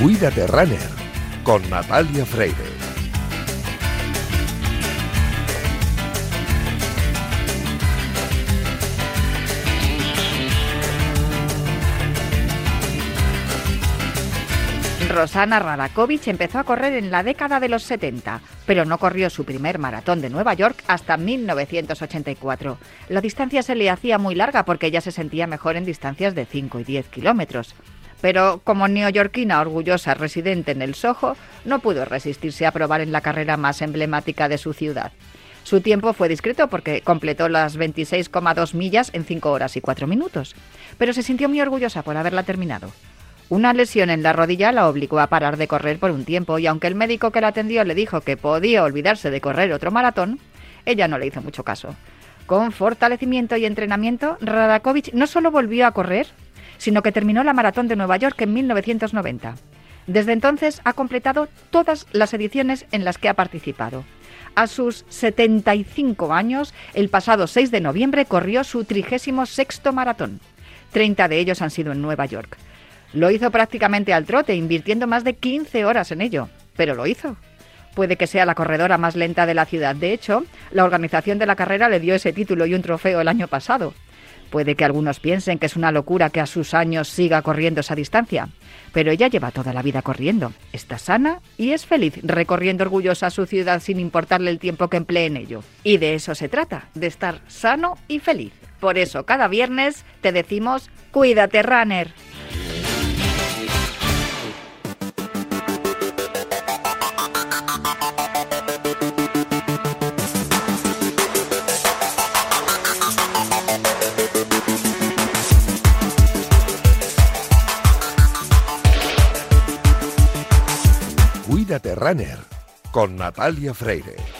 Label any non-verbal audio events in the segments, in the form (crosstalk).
Cuídate Runner con Natalia Freire. Rosana Radakovich empezó a correr en la década de los 70, pero no corrió su primer maratón de Nueva York hasta 1984. La distancia se le hacía muy larga porque ella se sentía mejor en distancias de 5 y 10 kilómetros. Pero como neoyorquina orgullosa residente en el Soho, no pudo resistirse a probar en la carrera más emblemática de su ciudad. Su tiempo fue discreto porque completó las 26,2 millas en 5 horas y 4 minutos, pero se sintió muy orgullosa por haberla terminado. Una lesión en la rodilla la obligó a parar de correr por un tiempo y aunque el médico que la atendió le dijo que podía olvidarse de correr otro maratón, ella no le hizo mucho caso. Con fortalecimiento y entrenamiento, Radakovich no solo volvió a correr, sino que terminó la maratón de Nueva York en 1990. Desde entonces ha completado todas las ediciones en las que ha participado. A sus 75 años, el pasado 6 de noviembre corrió su 36 maratón. 30 de ellos han sido en Nueva York. Lo hizo prácticamente al trote, invirtiendo más de 15 horas en ello, pero lo hizo. Puede que sea la corredora más lenta de la ciudad. De hecho, la organización de la carrera le dio ese título y un trofeo el año pasado. Puede que algunos piensen que es una locura que a sus años siga corriendo esa distancia, pero ella lleva toda la vida corriendo, está sana y es feliz recorriendo orgullosa su ciudad sin importarle el tiempo que emplee en ello. Y de eso se trata, de estar sano y feliz. Por eso cada viernes te decimos, cuídate, runner. Runner con Natalia Freire.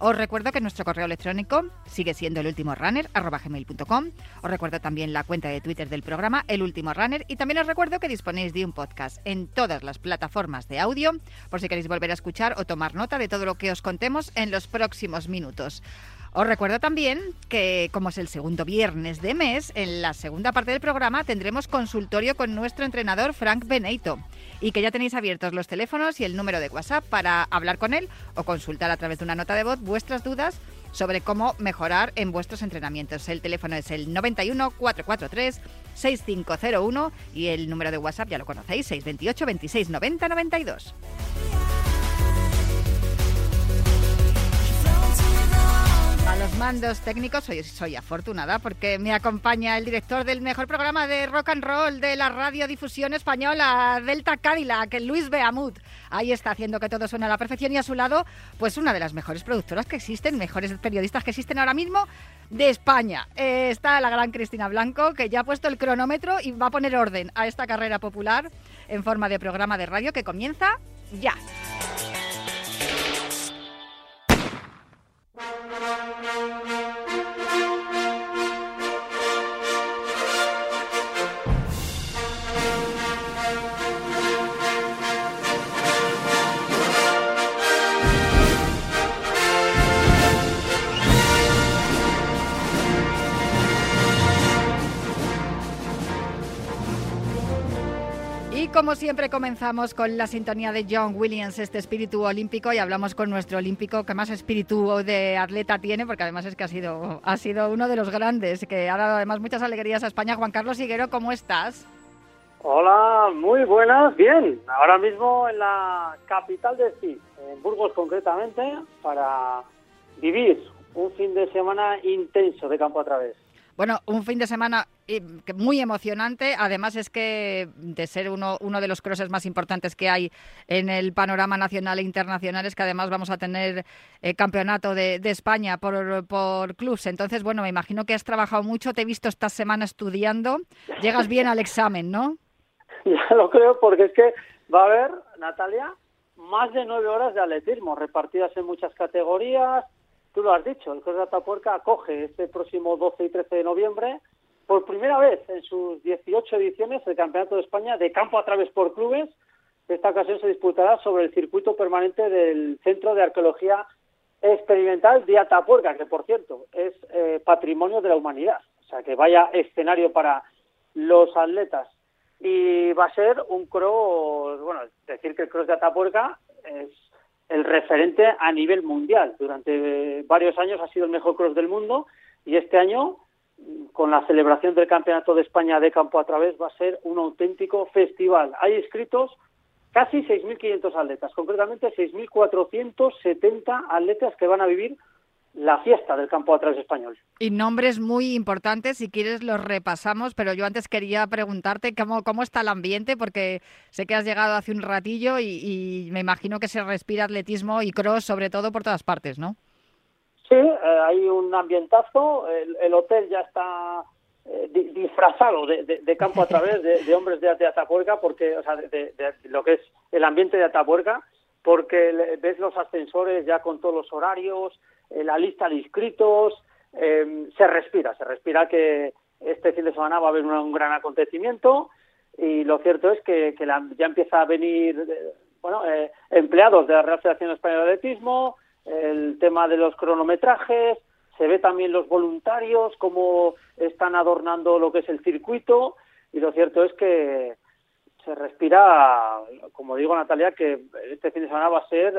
Os recuerdo que nuestro correo electrónico sigue siendo el último runner gmail.com. Os recuerdo también la cuenta de Twitter del programa El Último Runner y también os recuerdo que disponéis de un podcast en todas las plataformas de audio por si queréis volver a escuchar o tomar nota de todo lo que os contemos en los próximos minutos. Os recuerdo también que, como es el segundo viernes de mes, en la segunda parte del programa tendremos consultorio con nuestro entrenador Frank Beneito y que ya tenéis abiertos los teléfonos y el número de WhatsApp para hablar con él o consultar a través de una nota de voz vuestras dudas sobre cómo mejorar en vuestros entrenamientos. El teléfono es el 91 443 6501 y el número de WhatsApp ya lo conocéis, 628 26 90 92. Mandos técnicos soy, soy afortunada porque me acompaña el director del mejor programa de rock and roll de la radiodifusión española, Delta Cadillac, Luis Beamut. Ahí está haciendo que todo suene a la perfección y a su lado, pues una de las mejores productoras que existen, mejores periodistas que existen ahora mismo de España. Eh, está la gran Cristina Blanco que ya ha puesto el cronómetro y va a poner orden a esta carrera popular en forma de programa de radio que comienza ya. Thank you. Como siempre comenzamos con la sintonía de John Williams, este espíritu olímpico, y hablamos con nuestro olímpico que más espíritu de atleta tiene, porque además es que ha sido, ha sido uno de los grandes, que ha dado además muchas alegrías a España. Juan Carlos Higuero, ¿cómo estás? Hola, muy buenas, bien. Ahora mismo en la capital de CIS, en Burgos concretamente, para vivir un fin de semana intenso de campo a través. Bueno, un fin de semana eh, muy emocionante. Además es que de ser uno, uno de los crosses más importantes que hay en el panorama nacional e internacional es que además vamos a tener eh, campeonato de, España por, por clubs. Entonces, bueno, me imagino que has trabajado mucho. Te he visto esta semana estudiando. Llegas bien al examen, ¿no? (laughs) Ya lo creo porque es que va a haber, Natalia, más de nueve horas de atletismo repartidas en muchas categorías. Tú lo has dicho, el Cross de Atapuerca acoge este próximo 12 y 13 de noviembre por primera vez en sus 18 ediciones el Campeonato de España de campo a través por clubes. Esta ocasión se disputará sobre el circuito permanente del Centro de Arqueología Experimental de Atapuerca, que por cierto es eh, patrimonio de la humanidad. O sea, que vaya escenario para los atletas y va a ser un cross, bueno, decir que el cross de Atapuerca es el referente a nivel mundial. Durante varios años ha sido el mejor cross del mundo y este año, con la celebración del Campeonato de España de campo a través, va a ser un auténtico festival. Hay inscritos casi 6.500 atletas, concretamente 6.470 atletas que van a vivir la fiesta del campo atrás español. Y nombres muy importantes, si quieres los repasamos, pero yo antes quería preguntarte cómo, cómo está el ambiente, porque sé que has llegado hace un ratillo y, me imagino que se respira atletismo y cross sobre todo por todas partes, ¿no? Sí, eh, hay un ambientazo, el, hotel ya está eh, disfrazado de, campo a través de, hombres de, Atapuerca, porque, o sea, de, lo que es el ambiente de Atapuerca, porque ves los ascensores ya con todos los horarios, la lista de inscritos, eh, se respira, se respira que este fin de semana va a haber un, gran acontecimiento y lo cierto es que, ya empieza a venir eh, bueno, empleados de la Real Federación Española de Atletismo, el tema de los cronometrajes, se ve también los voluntarios, cómo están adornando lo que es el circuito y lo cierto es que se respira, como digo Natalia, que este fin de semana va a ser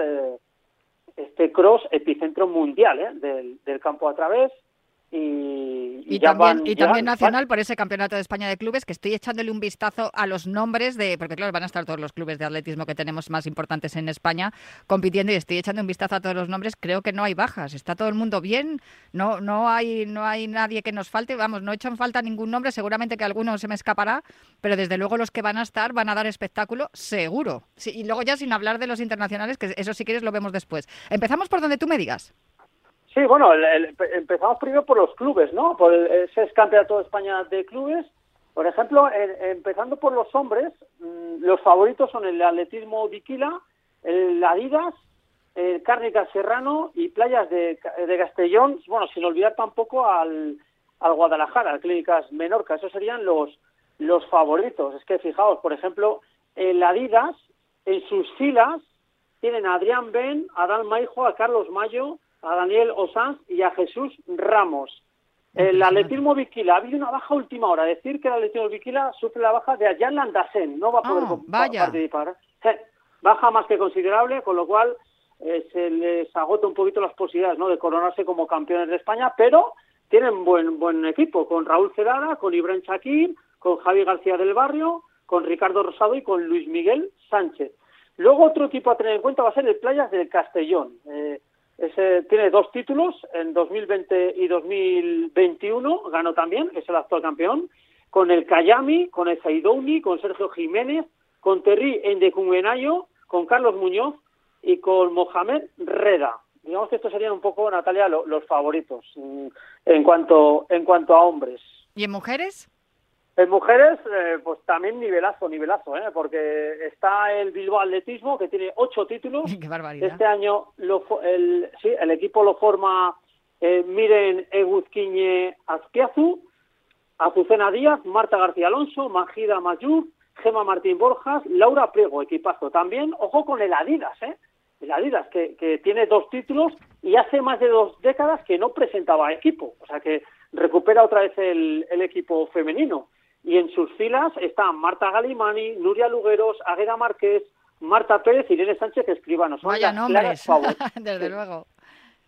este cross epicentro mundial ¿eh? del, del campo a través y, también, y también nacional por ese campeonato de España de clubes que estoy echándole un vistazo a los nombres de porque claro van a estar todos los clubes de atletismo que tenemos más importantes en España compitiendo y estoy echando un vistazo a todos los nombres. Creo que no hay bajas. Está todo el mundo bien. No no hay no hay nadie que nos falte. Vamos no he hecho en falta ningún nombre. Seguramente que alguno se me escapará pero desde luego los que van a estar van a dar espectáculo seguro. Y luego ya sin hablar de los internacionales que eso si quieres lo vemos después. Empezamos por donde tú me digas Sí, bueno, empezamos primero por los clubes, ¿no? Por el, ese campeonato de España de clubes. Por ejemplo, empezando por los hombres, mm, los favoritos son el atletismo Viquila, el Adidas, el Cárnica Serrano y Playas de, de, Castellón, bueno, sin olvidar tampoco al, al Guadalajara, al Clínicas Menorca. Esos serían los, los favoritos. Es que fijaos, por ejemplo, el Adidas, en sus filas, tienen a Adrián Ben, a Dan a Carlos Mayo, a Daniel Osanz y a Jesús Ramos. El atletismo Viquila, ha habido una baja última hora. Decir que el atletismo Viquila sufre la baja de Ayan Landasen, no va a poder ah, participar. Baja más que considerable, con lo cual eh, se les agota un poquito las posibilidades ¿no? de coronarse como campeones de España, pero tienen buen buen equipo, con Raúl Cerada, con Ibrahim Shakir, con Javi García del Barrio, con Ricardo Rosado y con Luis Miguel Sánchez. Luego otro equipo a tener en cuenta va a ser el Playas del Castellón. Eh, ese, tiene dos títulos, en 2020 y 2021 ganó también, es el actual campeón, con el Cayami, con el Zaidouni, con Sergio Jiménez, con Terry Endecungenayo, con Carlos Muñoz y con Mohamed Reda. Digamos que estos serían un poco, Natalia, los favoritos mm, en cuanto, en cuanto a hombres. ¿Y en mujeres? En mujeres, eh, pues también nivelazo, nivelazo, ¿eh? porque está el Bilbao Atletismo, que tiene ocho títulos. (laughs) ¡Qué barbaridad! Este año lo, el, sí, el equipo lo forma eh, Miren Eguzquiñe Azquiazu, Azucena Díaz, Marta García Alonso, Magida Mayur, Gema Martín Borjas, Laura Priego, equipazo. También, ojo con el Adidas, ¿eh? El Adidas, que, que tiene dos títulos y hace más de dos décadas que no presentaba equipo. O sea que recupera otra vez el, el equipo femenino y en sus filas están Marta Galimani, Nuria Lugueros, Agueda Márquez, Marta Pérez y Irene Sánchez Escribano. Son Vaya nombres, (laughs) desde luego.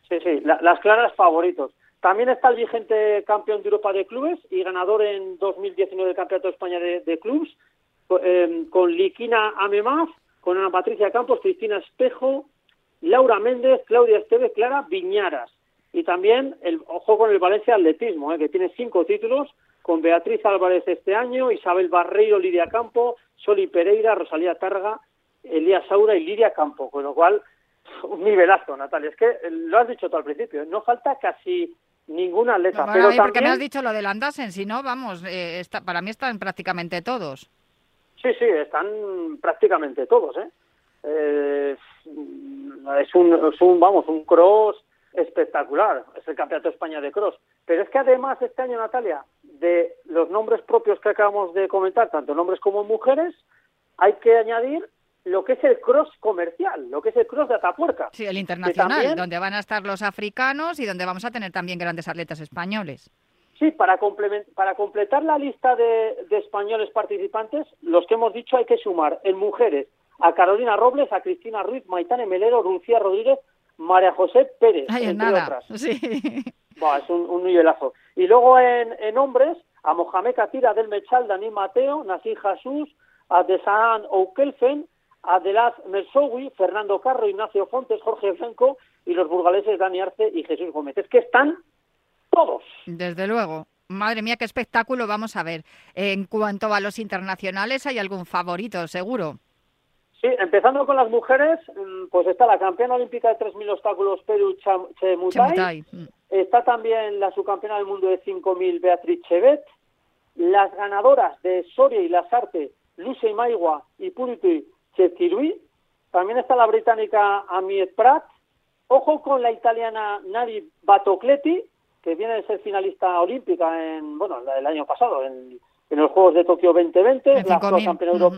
Sí, sí, las claras favoritos. También está el vigente campeón de Europa de clubes y ganador en 2019 del Campeonato de España de, clubes, eh, con Liquina Amemaz, con Ana Patricia Campos, Cristina Espejo, Laura Méndez, Claudia Esteves, Clara Viñaras. y también el ojo con el Valencia Atletismo, ¿eh? que tiene cinco títulos con Beatriz Álvarez este año, Isabel Barreiro, Lidia Campo, Soli Pereira, Rosalía Targa, Elías Saura y Lidia Campo, con lo cual (laughs) un nivelazo, Natalia. Es que lo has dicho tú al principio, no falta casi ninguna atleta. pero también... porque me has dicho lo del Andasen, si no, vamos, eh, está, para mí están prácticamente todos. Sí, sí, están prácticamente todos, ¿eh? eh es, un, es un, vamos, un cross espectacular, es el Campeonato de España de Cross. Pero es que además este año, Natalia, de los nombres propios que acabamos de comentar, tanto nombres como mujeres, hay que añadir lo que es el cross comercial, lo que es el cross de Atapuerca. Sí, el internacional, donde van a estar los africanos y donde vamos a tener también grandes atletas españoles. Sí, para, para completar la lista de, de españoles participantes, los que hemos dicho hay que sumar en mujeres a Carolina Robles, a Cristina Ruiz, Maitane Melero, Lucía Rodríguez, María José Pérez, entre nada. otras. (laughs) Sí. es un, nivelazo. Y luego en, en hombres, a Mohamed Katira del Mechal, Dani Mateo, Nasir Jesús, a Desan Oukelfen, a Delaz Mersowi, Fernando Carro, Ignacio Fontes, Jorge Franco y los burgaleses Dani Arce y Jesús Gómez. Es que están todos. Desde luego. Madre mía, qué espectáculo vamos a ver. En cuanto a los internacionales, ¿hay algún favorito, seguro? Sí, empezando con las mujeres, mm, pues está la campeona olímpica de 3.000 obstáculos Perú Chemutai. Mm. Está también la subcampeona del mundo de 5.000 Beatriz Chevet. Las ganadoras de Soria y Lasarte, Luce Maigua y Puriti Chetkirui. También está la británica Amiet Prat. Ojo con la italiana Nari Batocleti, que viene de ser finalista olímpica en, bueno, el año pasado, en, los Juegos de Tokio 2020, la campeona Europa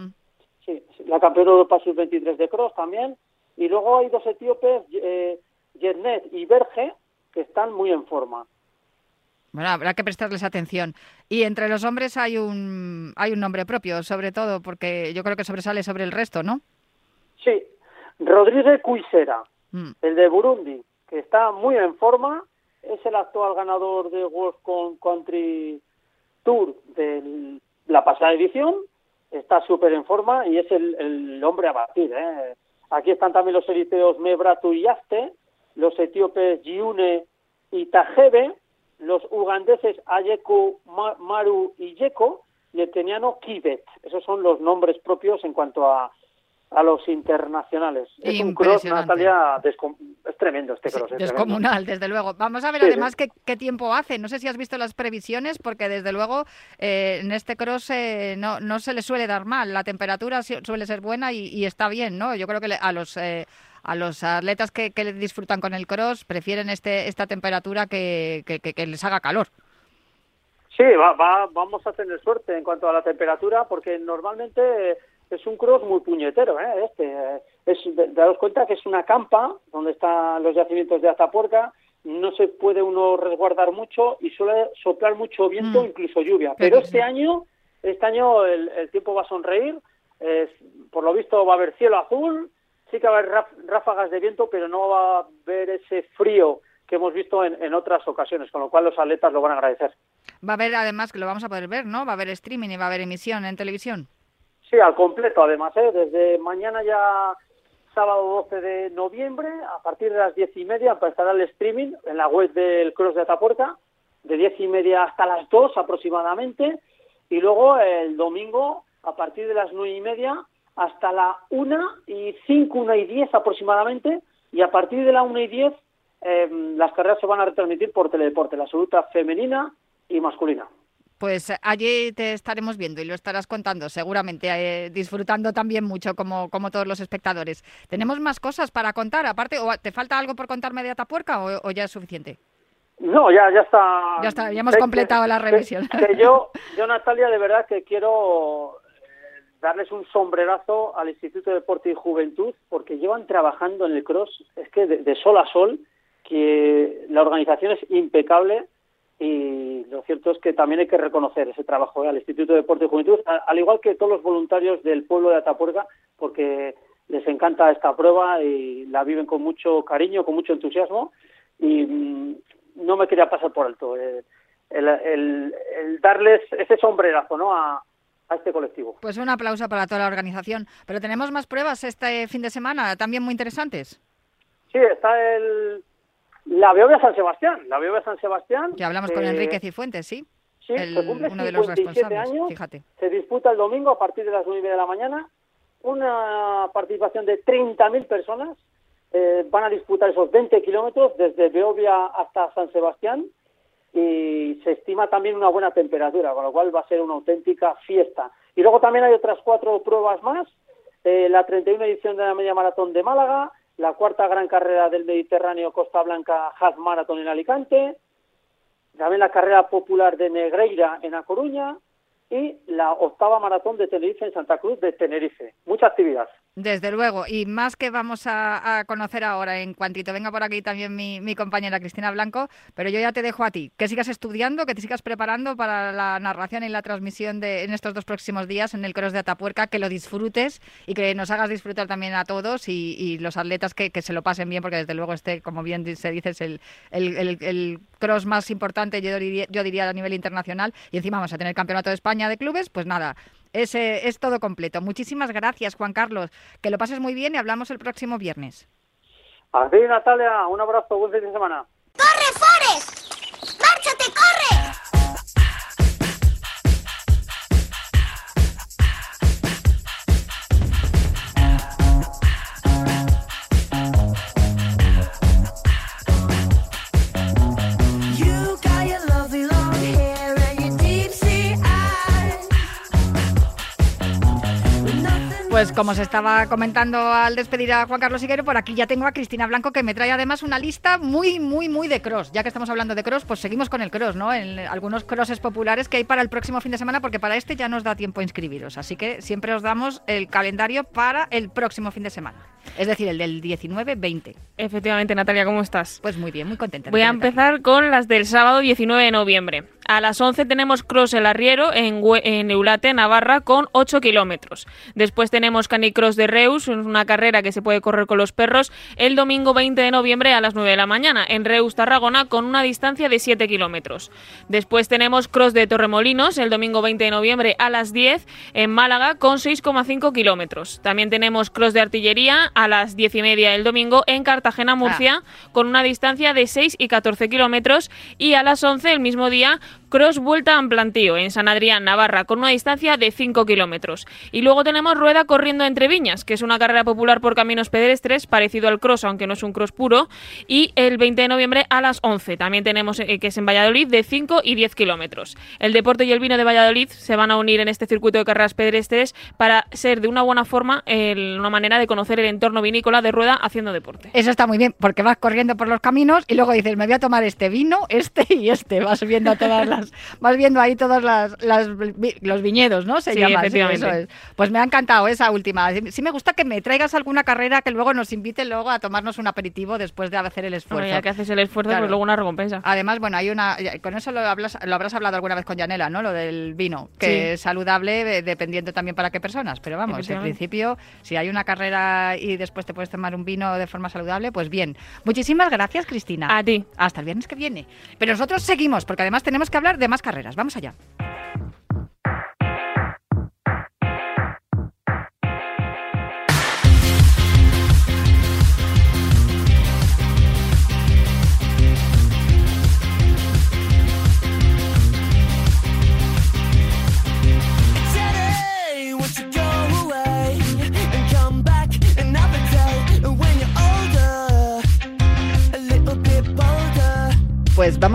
Sí, la campeona de Europa sub-23 de cross también. Y luego hay dos etíopes, eh, y Berge, que están muy en forma. Bueno, habrá que prestarles atención. Y entre los hombres hay un, hay un nombre propio, sobre todo, porque yo creo que sobresale sobre el resto, ¿no? Sí, Rodríguez Cuisera, mm. el de Burundi, que está muy en forma, es el actual ganador de World Country Tour de la pasada edición está súper en forma y es el, hombre a batir. ¿eh? Aquí están también los eriteos Mebratu y Aste, los etíopes Giune y Tajebe, los ugandeses Ayeku, Maru y Yeko y el keniano Kibet. Esos son los nombres propios en cuanto a a los internacionales. Es un cross, Natalia, es tremendo este cross. descomunal, desde luego. Vamos a ver además qué, tiempo hace. No sé si has visto las previsiones, porque desde luego eh, en este cross eh, no, no se le suele dar mal. La temperatura suele ser buena y, está bien, ¿no? Yo creo que a los... Eh, a los atletas que, que, disfrutan con el cross prefieren este, esta temperatura que, que, les haga calor. Sí, va, vamos a tener suerte en cuanto a la temperatura, porque normalmente es un cross muy puñetero, ¿eh? Este, es, daros cuenta que es una campa donde están los yacimientos de Atapuerca, no se puede uno resguardar mucho y suele soplar mucho viento, mm. incluso lluvia. Pero este año, este año el, tiempo va a sonreír, por lo visto va a haber cielo azul, sí que va a haber ráfagas de viento, pero no va a haber ese frío que hemos visto en, en, otras ocasiones, con lo cual los atletas lo van a agradecer. Va a haber, además, que lo vamos a poder ver, ¿no? Va a haber streaming y va a haber emisión en televisión. Sí, al completo además, ¿eh? desde mañana ya sábado 12 de noviembre, a partir de las diez y media empezará el streaming en la web del Cross de Atapuerca, de diez y media hasta las dos aproximadamente, y luego el domingo a partir de las nueve y media hasta la una y cinco, una y diez aproximadamente, y a partir de la una y diez em, las carreras se van a retransmitir por teledeporte, la absoluta femenina y masculina. Pues eh, allí te estaremos viendo y lo estarás contando, seguramente, eh, disfrutando también mucho como, como todos los espectadores. ¿Tenemos más cosas para contar? Aparte, ¿o ¿te falta algo por contarme de Atapuerca o, o ya es suficiente? No, ya, ya está. Ya está, ya hemos completado la revisión. yo, (laughs) yo, Natalia, de verdad que quiero eh, darles un sombrerazo al Instituto de Deporte y Juventud porque llevan trabajando en el cross, es que de sol a sol, que la organización es impecable y lo cierto es que también hay que reconocer ese trabajo al Instituto de Deporte y Juventud, al igual que todos los voluntarios del pueblo de Atapuerca, porque les encanta esta prueba y la viven con mucho cariño, con mucho entusiasmo y mm, no me quería pasar por alto eh, el, darles ese sombrerazo ¿no? a, a este colectivo. Pues un aplauso para toda la organización. Pero tenemos más pruebas este fin de semana, también muy interesantes. Sí, está el La Beovia San Sebastián, la Beovia San Sebastián. Ya hablamos con eh, Enrique Cifuentes, ¿sí? Sí, El- se cumple uno de los 57 responsables, años. fíjate. Se disputa el domingo a partir de las 9 de la mañana. Una participación de 30.000 personas. eh, van a disputar esos 20 kilómetros desde Beovia hasta San Sebastián y se estima también una buena temperatura, con lo cual va a ser una auténtica fiesta. Y luego también hay otras cuatro pruebas más. eh, la 31 edición de la Media Maratón de Málaga, la cuarta gran carrera del Mediterráneo Costa Blanca Half Marathon en Alicante, también la carrera popular de Negreira en A Coruña y la octava maratón de Tenerife en Santa Cruz de Tenerife. Mucha actividad. Desde luego, y más que vamos a, conocer ahora, en cuantito venga por aquí también mi, compañera Cristina Blanco, pero yo ya te dejo a ti, que sigas estudiando, que te sigas preparando para la narración y la transmisión de en estos dos próximos días en el Cross de Atapuerca, que lo disfrutes y que nos hagas disfrutar también a todos y, y los atletas que, que se lo pasen bien, porque desde luego este, como bien se dice, es el- el cross más importante, yo diría, yo diría a nivel internacional, y encima vamos a tener el Campeonato de España de clubes, pues nada, es, eh, es todo completo. Muchísimas gracias, Juan Carlos. Que lo pases muy bien y hablamos el próximo viernes. A ti, Natalia, un abrazo, buen fin de semana. ¡Corre, Forest! Pues como se estaba comentando al despedir a Juan Carlos Higuero, por aquí ya tengo a Cristina Blanco que me trae además una lista muy, muy, muy de cross. Ya que estamos hablando de cross, pues seguimos con el cross, ¿no? En algunos crosses populares que hay para el próximo fin de semana, porque para este ya nos da tiempo a inscribiros. Así que siempre os damos el calendario para el próximo fin de semana. Es decir, el del 19-20. Efectivamente, Natalia, ¿cómo estás? Pues muy bien, muy contenta. Voy a empezar con las del sábado 19 de noviembre. A las 11 tenemos Cross el Arriero en Eulate, Navarra, con 8 kilómetros. Después tenemos Canicross de Reus, una carrera que se puede correr con los perros, el domingo 20 de noviembre a las 9 de la mañana, en Reus, Tarragona, con una distancia de 7 kilómetros. Después tenemos Cross de Torremolinos, el domingo 20 de noviembre a las 10, en Málaga, con 6,5 kilómetros. También tenemos Cross de Artillería a las 10 y media el domingo en Cartagena, Murcia, con una distancia de 6 y 14 kilómetros. Y a las 11 el mismo día, Cross Vuelta en Plantío, en San Adrián, Navarra, con una distancia de 5 kilómetros. Y luego tenemos Rueda Corriendo entre Viñas, que es una carrera popular por caminos pedestres, parecido al cross, aunque no es un cross puro. Y el 20 de noviembre a las 11. También tenemos, eh, que es en Valladolid, de 5 y 10 kilómetros. El deporte y el vino de Valladolid se van a unir en este circuito de carreras pedestres para ser de una buena forma el- una manera de conocer el entorno vinícola de Rueda haciendo deporte. Eso está muy bien, porque vas corriendo por los caminos y luego dices, me voy a tomar este vino, (laughs) este y este. Vas viendo todas las, vas viendo ahí todos las, los viñedos, ¿no? Se Sí, llama, efectivamente. eso es. Pues me ha encantado esa última. Sí me gusta que me traigas alguna carrera que luego nos invite luego a tomarnos un aperitivo después de hacer el esfuerzo. Bueno, ya que haces el esfuerzo, Claro. pues luego una recompensa. Además, bueno, hay una. Con eso lo, hablas- lo habrás hablado alguna vez con Yanela, ¿no? Lo del vino, que es saludable dependiendo también para qué personas. Pero vamos, en principio, si hay una carrera y después te puedes tomar un vino de forma saludable, pues bien. Muchísimas gracias, Cristina. A ti. Hasta el viernes que viene. Pero nosotros seguimos, porque además tenemos que hablar de más carreras. Vamos allá.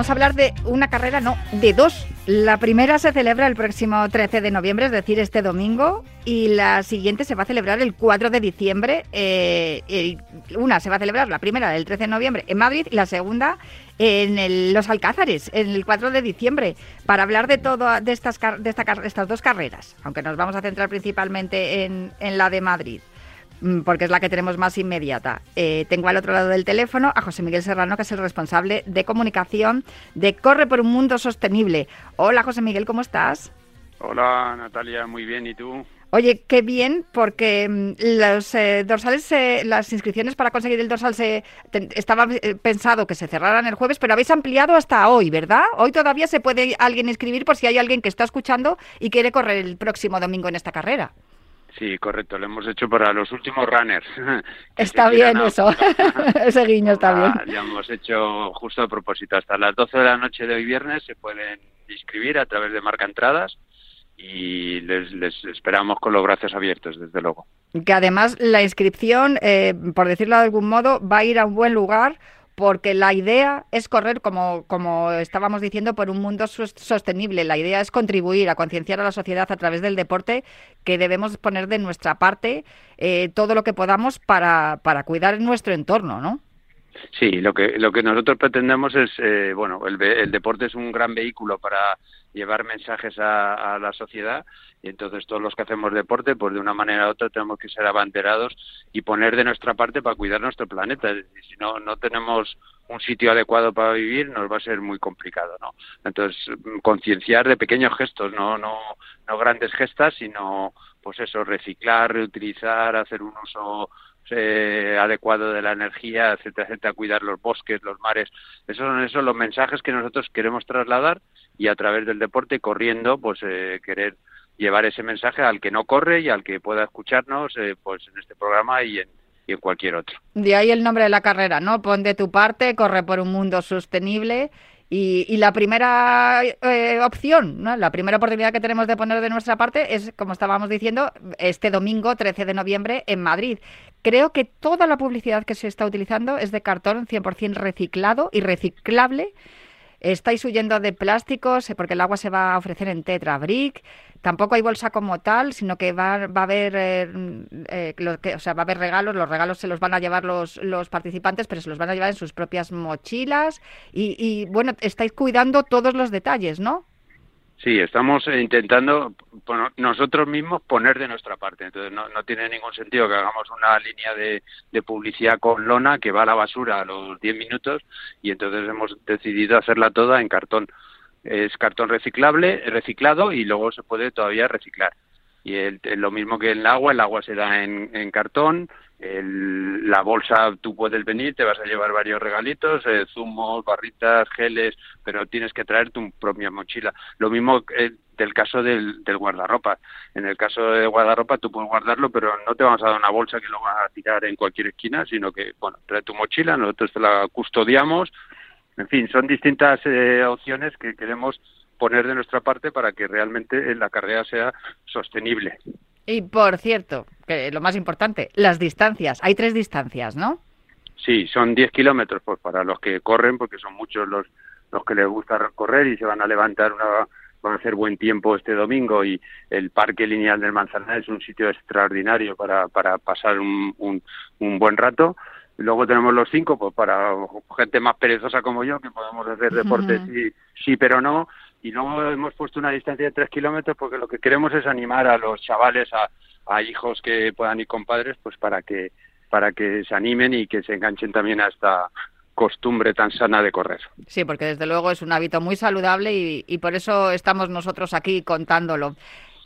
A hablar de una carrera, no, de dos. La primera se celebra el próximo 13 de noviembre, es decir, este domingo, y la siguiente se va a celebrar el 4 de diciembre. eh, una se va a celebrar, la primera del 13 de noviembre en Madrid y la segunda en el- Los Alcázares, en el 4 de diciembre, para hablar de todo de estas, de esta car- estas dos carreras, aunque nos vamos a centrar principalmente en, la de Madrid porque es la que tenemos más inmediata. Eh, tengo al otro lado del teléfono a José Miguel Serrano, que es el responsable de comunicación de Corre por un Mundo Sostenible. Hola, José Miguel, ¿cómo estás? Hola Natalia, muy bien, ¿y tú? Oye, qué bien, porque mm, los eh, dorsales, se- las inscripciones para conseguir el dorsal se estaba eh, pensado que se cerraran el jueves, pero habéis ampliado hasta hoy, ¿verdad? Hoy todavía se puede alguien inscribir por si hay alguien que está escuchando y quiere correr el próximo domingo en esta carrera. Sí, correcto, lo hemos hecho para los últimos runners. (laughs) Está bien eso. (laughs) Ese guiño está bien. Ah, Ya hemos hecho justo a propósito. Hasta las 12 de la noche de hoy viernes se pueden inscribir a través de Marca Entradas y les, les esperamos con los brazos abiertos, desde luego. Que además la inscripción, eh, por decirlo de algún modo, va a ir a un buen lugar porque la idea es correr, como, como estábamos diciendo, por un mundo sostenible. La idea es contribuir a concienciar a la sociedad a través del deporte que debemos poner de nuestra parte eh, todo lo que podamos para, para cuidar nuestro entorno, ¿no? Sí, lo que lo que nosotros pretendemos es, eh, bueno, el, el deporte es un gran vehículo para llevar mensajes a, la sociedad y entonces todos los que hacemos deporte, pues de una manera u otra tenemos que ser abanderados y poner de nuestra parte para cuidar nuestro planeta. Si no no tenemos un sitio adecuado para vivir, nos va a ser muy complicado, ¿no? Entonces concienciar de pequeños gestos, no no no grandes gestas, sino pues eso, reciclar, reutilizar, hacer un uso eh, adecuado de la energía, etcétera, etcétera, cuidar los bosques, los mares. Esos son esos los mensajes que nosotros queremos trasladar y a través del deporte, corriendo, pues eh, querer llevar ese mensaje al que no corre y al que pueda escucharnos eh, pues en este programa y en, cualquier otro. De ahí el nombre de la carrera, ¿no? Pon de tu parte, corre por un mundo sostenible. Y, y la primera eh, opción, ¿no? la primera oportunidad que tenemos de poner de nuestra parte es, como estábamos diciendo, este domingo 13 de noviembre en Madrid. Creo que toda la publicidad que se está utilizando es de cartón 100% reciclado y reciclable. Estáis huyendo de plásticos eh, porque el agua se va a ofrecer en Tetra Brick. Tampoco hay bolsa como tal, sino que va, va a haber, eh, eh, lo que, o sea, va a haber regalos. Los regalos se los van a llevar los, los participantes, pero se los van a llevar en sus propias mochilas. Y, y bueno, estáis cuidando todos los detalles, ¿no? Sí, estamos intentando nosotros mismos poner de nuestra parte. Entonces no, no tiene ningún sentido que hagamos una línea de, publicidad con lona que va a la basura a los 10 minutos y entonces hemos decidido hacerla toda en cartón. Es cartón reciclable, reciclado y luego se puede todavía reciclar. Y el- lo mismo que en el agua, el agua se da en, en cartón, el- la bolsa tú puedes venir, te vas a llevar varios regalitos, eh, zumos, barritas, geles, pero tienes que traer tu propia mochila. Lo mismo eh, del caso del, del guardarropa. En el caso de guardarropa tú puedes guardarlo, pero no te vamos a dar una bolsa que lo vas a tirar en cualquier esquina, sino que, bueno, trae tu mochila, nosotros te la custodiamos. En fin, son distintas eh, opciones que queremos poner de nuestra parte para que realmente la carrera sea sostenible. Y por cierto, que lo más importante, las distancias. Hay tres distancias, ¿no? Sí, son 10 kilómetros pues para los que corren, porque son muchos los, los que les gusta correr y se van a levantar una van a hacer buen tiempo este domingo y el Parque Lineal del Manzanares es un sitio extraordinario para, para pasar un, un, un buen rato. Luego tenemos los cinco, pues para gente más perezosa como yo, que podemos hacer deporte sí, sí, pero no. Y luego hemos puesto una distancia de tres kilómetros porque lo que queremos es animar a los chavales, a, a hijos que puedan ir con padres, pues para que para que se animen y que se enganchen también a esta costumbre tan sana de correr. Sí, porque desde luego es un hábito muy saludable y, y por eso estamos nosotros aquí contándolo.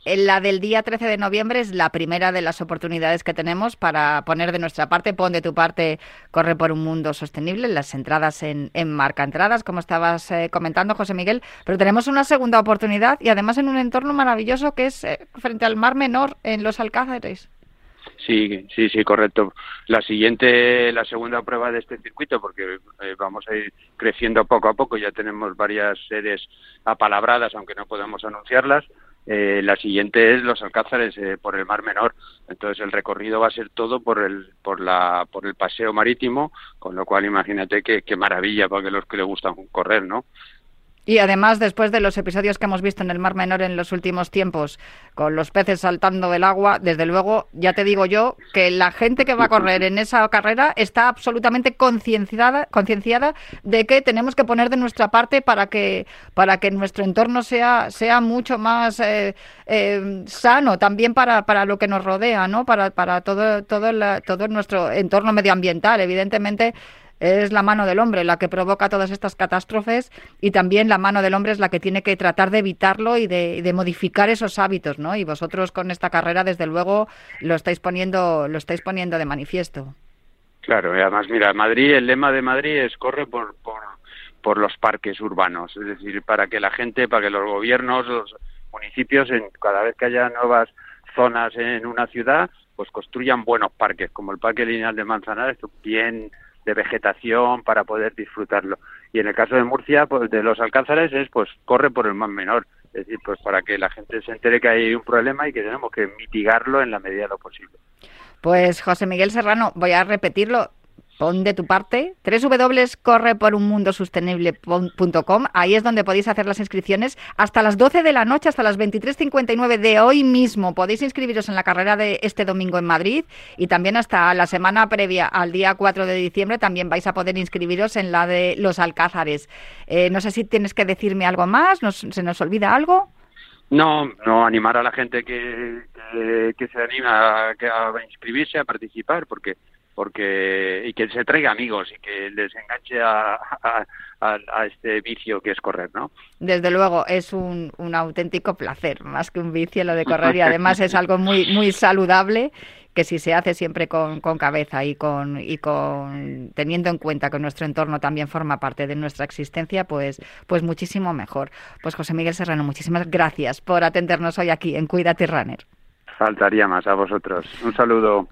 Eh, La del día 13 de noviembre es la primera de las oportunidades que tenemos para poner de nuestra parte, pon de tu parte, corre por un mundo sostenible, las entradas en, en marca entradas, como estabas eh, comentando, José Miguel, pero tenemos una segunda oportunidad y además en un entorno maravilloso que es eh, frente al Mar Menor, en los Alcázares. Sí, sí, sí, correcto. La siguiente, la segunda prueba de este circuito, porque eh, vamos a ir creciendo poco a poco, ya tenemos varias sedes apalabradas, aunque no podemos anunciarlas. Eh, la siguiente es los Alcázares eh, por el Mar Menor. Entonces el recorrido va a ser todo por el por la por el paseo marítimo, con lo cual imagínate qué, maravilla para los que les gustan correr, ¿no? Y además, después de los episodios que hemos visto en el Mar Menor en los últimos tiempos, con los peces saltando del agua, desde luego, ya te digo yo que la gente que va a correr en esa carrera está absolutamente concienciada, concienciada de que tenemos que poner de nuestra parte para que, para que nuestro entorno sea, sea mucho más eh, eh, sano, también para, para lo que nos rodea, ¿no? Para, para todo, todo, todo nuestro entorno medioambiental. Evidentemente, es la mano del hombre la que provoca todas estas catástrofes y también la mano del hombre es la que tiene que tratar de evitarlo y de, de modificar esos hábitos, ¿no? Y vosotros con esta carrera, desde luego, lo estáis poniendo, lo estáis poniendo de manifiesto. Claro, y además, mira, Madrid, el lema de Madrid es corre por, por, por los parques urbanos, es decir, para que la gente, para que los gobiernos, los municipios, en, cada vez que haya nuevas zonas en una ciudad, pues construyan buenos parques, como el Parque Lineal de Manzanares, bien de vegetación para poder disfrutarlo. Y en el caso de Murcia, pues de los Alcázares es pues corre por el más menor, es decir, pues para que la gente se entere que hay un problema y que tenemos que mitigarlo en la medida de lo posible. Pues José Miguel Serrano, voy a repetirlo. Pon de tu parte, www.correporunmundosostenible.com. Ahí es donde podéis hacer las inscripciones hasta las 12 de la noche, hasta las 23.59 de hoy mismo. Podéis inscribiros en la carrera de este domingo en Madrid y también hasta la semana previa al día 4 de diciembre también vais a poder inscribiros en la de los Alcázares. Eh, no sé si tienes que decirme algo más, ¿Nos- ¿se nos olvida algo? No, no animar a la gente que, que, se anima a inscribirse, a participar, porque porque y que se traiga amigos y que les enganche a, a, a- a este vicio que es correr, ¿no? Desde luego es un, un auténtico placer, más que un vicio lo de correr y además es algo muy muy saludable que si se hace siempre con, con cabeza y con y con teniendo en cuenta que nuestro entorno también forma parte de nuestra existencia, pues pues muchísimo mejor. Pues José Miguel Serrano, muchísimas gracias por atendernos hoy aquí en Cuídate Runner. Faltaría más a vosotros. Un saludo.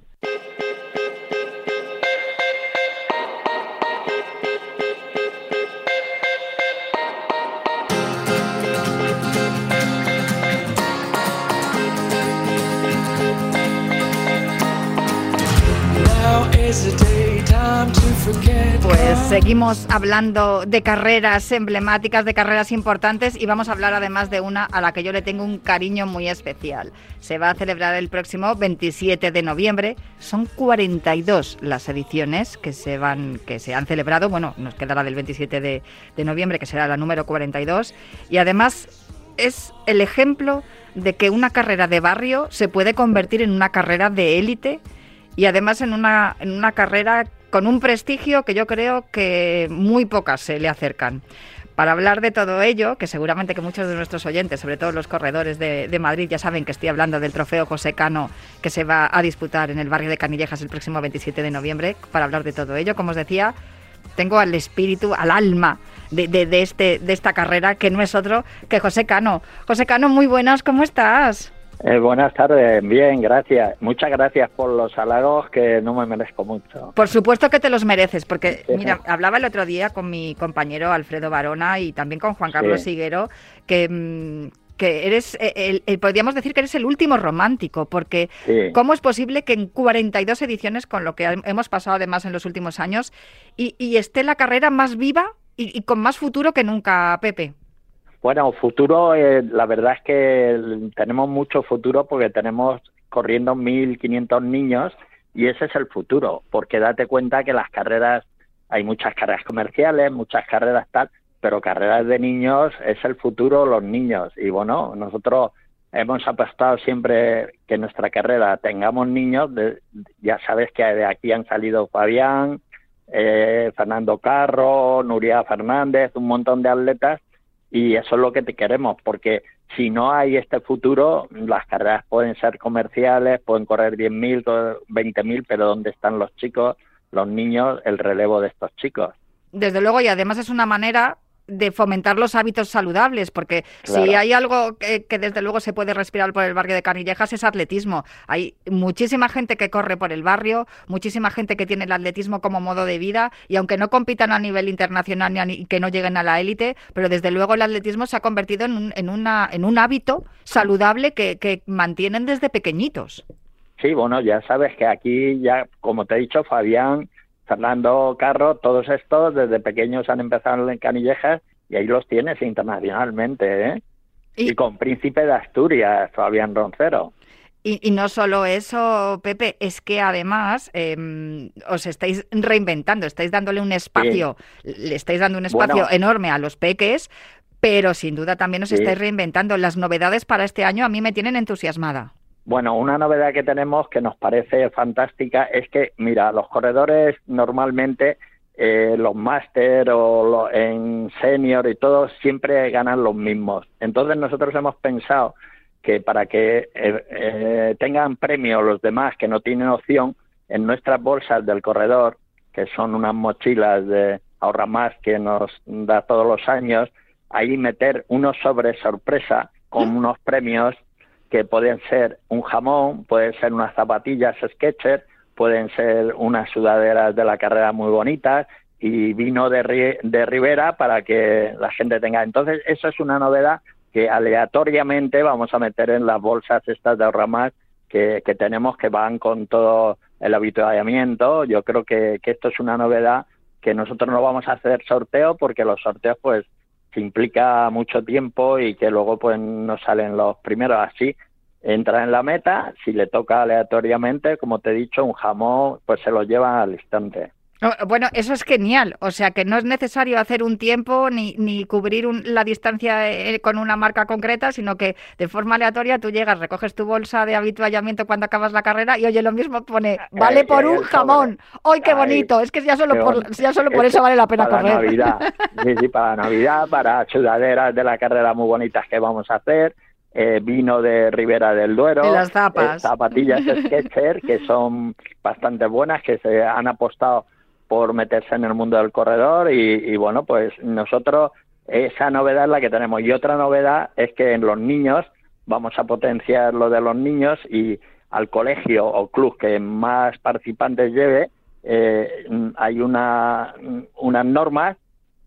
Seguimos hablando de carreras emblemáticas, de carreras importantes y vamos a hablar además de una a la que yo le tengo un cariño muy especial. Se va a celebrar el próximo 27 de noviembre. Son 42 las ediciones que se van que se han celebrado. Bueno, nos quedará del 27 de, de noviembre, que será la número 42. Y además es el ejemplo de que una carrera de barrio se puede convertir en una carrera de élite y además en una, en una carrera con un prestigio que yo creo que muy pocas se le acercan. Para hablar de todo ello, que seguramente que muchos de nuestros oyentes, sobre todo los corredores de, Madrid, ya saben que estoy hablando del trofeo José Cano que se va a disputar en el barrio de Canillejas el próximo 27 de noviembre. Para hablar de todo ello, como os decía, tengo al espíritu, al alma de, de- de este, de esta carrera, que no es otro que José Cano. José Cano, muy buenas, ¿cómo estás? Eh, buenas tardes, bien, gracias. Muchas gracias por los halagos que no me merezco mucho. Por supuesto que te los mereces, porque Sí. mira, hablaba el otro día con mi compañero Alfredo Barona y también con Juan Carlos Sí. Siguero, que, mm, que eres, eh, el- el- podríamos decir que eres el último romántico, porque Sí. ¿cómo es posible que en 42 ediciones, con lo que hem- hemos pasado además en los últimos años, y, y esté la carrera más viva y, y con más futuro que nunca, Pepe? Bueno, futuro, eh, la verdad es que tenemos mucho futuro porque tenemos corriendo 1.500 niños y ese es el futuro, porque date cuenta que las carreras, hay muchas carreras comerciales, muchas carreras tal, pero carreras de niños es el futuro, los niños. Y bueno, nosotros hemos apostado siempre que nuestra carrera tengamos niños, ya sabes que de aquí han salido Fabián, eh, Fernando Carro, Nuria Fernández, un montón de atletas y eso es lo que te queremos, porque si no hay este futuro, las carreras pueden ser comerciales, pueden correr 10.000, co- 20.000, pero ¿dónde están los chicos, los niños, el relevo de estos chicos? Desde luego, y además es una manera de fomentar los hábitos saludables, porque si hay algo que, que desde luego se puede respirar por el barrio de Canillejas es atletismo. Hay muchísima gente que corre por el barrio, muchísima gente que tiene el atletismo como modo de vida, y aunque no compitan a nivel internacional ni a ni- que no lleguen a la élite, pero desde luego el atletismo se ha convertido en un, en una, en un hábito saludable que, que mantienen desde pequeñitos. Sí, bueno, ya sabes que aquí ya, como te he dicho, Fabián, Fernando Carro, todos estos desde pequeños han empezado en Canillejas y ahí los tienes internacionalmente, ¿eh? Y- y con Príncipe de Asturias, Fabián Roncero. Y, y no solo eso, Pepe, es que además eh, os estáis reinventando, estáis dándole un espacio, le estáis dando un espacio Bueno. enorme a los peques, pero sin duda también os Sí. estáis reinventando. Las novedades para este año a mí me tienen entusiasmada. Bueno, una novedad que tenemos que nos parece fantástica es que, mira, los corredores normalmente, eh, los máster o lo- en senior y todo, siempre ganan los mismos. Entonces nosotros hemos pensado que para que eh, eh, tengan premio los demás que no tienen opción, en nuestras bolsas del corredor, que son unas mochilas de ahorra más que nos da todos los años, ahí meter unos sobres sorpresa con unos premios que pueden ser un jamón, pueden ser unas zapatillas Skechers, pueden ser unas sudaderas de la carrera muy bonitas y vino de, de Ribera para que la gente tenga. Entonces, eso es una novedad que aleatoriamente vamos a meter en las bolsas estas de ahorramás que, que tenemos que van con todo el habituallamiento. Yo creo que, que esto es una novedad que nosotros no vamos a hacer sorteo porque los sorteos pues se implica mucho tiempo y que luego pues no salen los primeros. Así entra en la meta si le toca aleatoriamente como te he dicho un jamón pues se lo lleva al instante Bueno, eso es genial. O sea, que no es necesario hacer un tiempo ni, ni cubrir un- la distancia eh, con una marca concreta, sino que de forma aleatoria tú llegas, recoges tu bolsa de habituallamiento cuando acabas la carrera y oye, lo mismo pone, vale Ahí, por un jamón. ¡Ay, qué bonito! Es que ya solo por, ya solo por eso vale la pena para correr. Navidad. (laughs) Sí, sí, para Navidad, para sudaderas de la carrera muy bonitas que vamos a hacer, eh, vino de Ribera del Duero, Y las zapas. eh, zapatillas Skechers que son bastante buenas, que se han apostado por meterse en el mundo del corredor y, bueno, pues nosotros esa novedad es la que tenemos. Y otra novedad es que en los niños vamos a potenciar lo de los niños y al colegio o club que más participantes lleve, eh, hay una, unas normas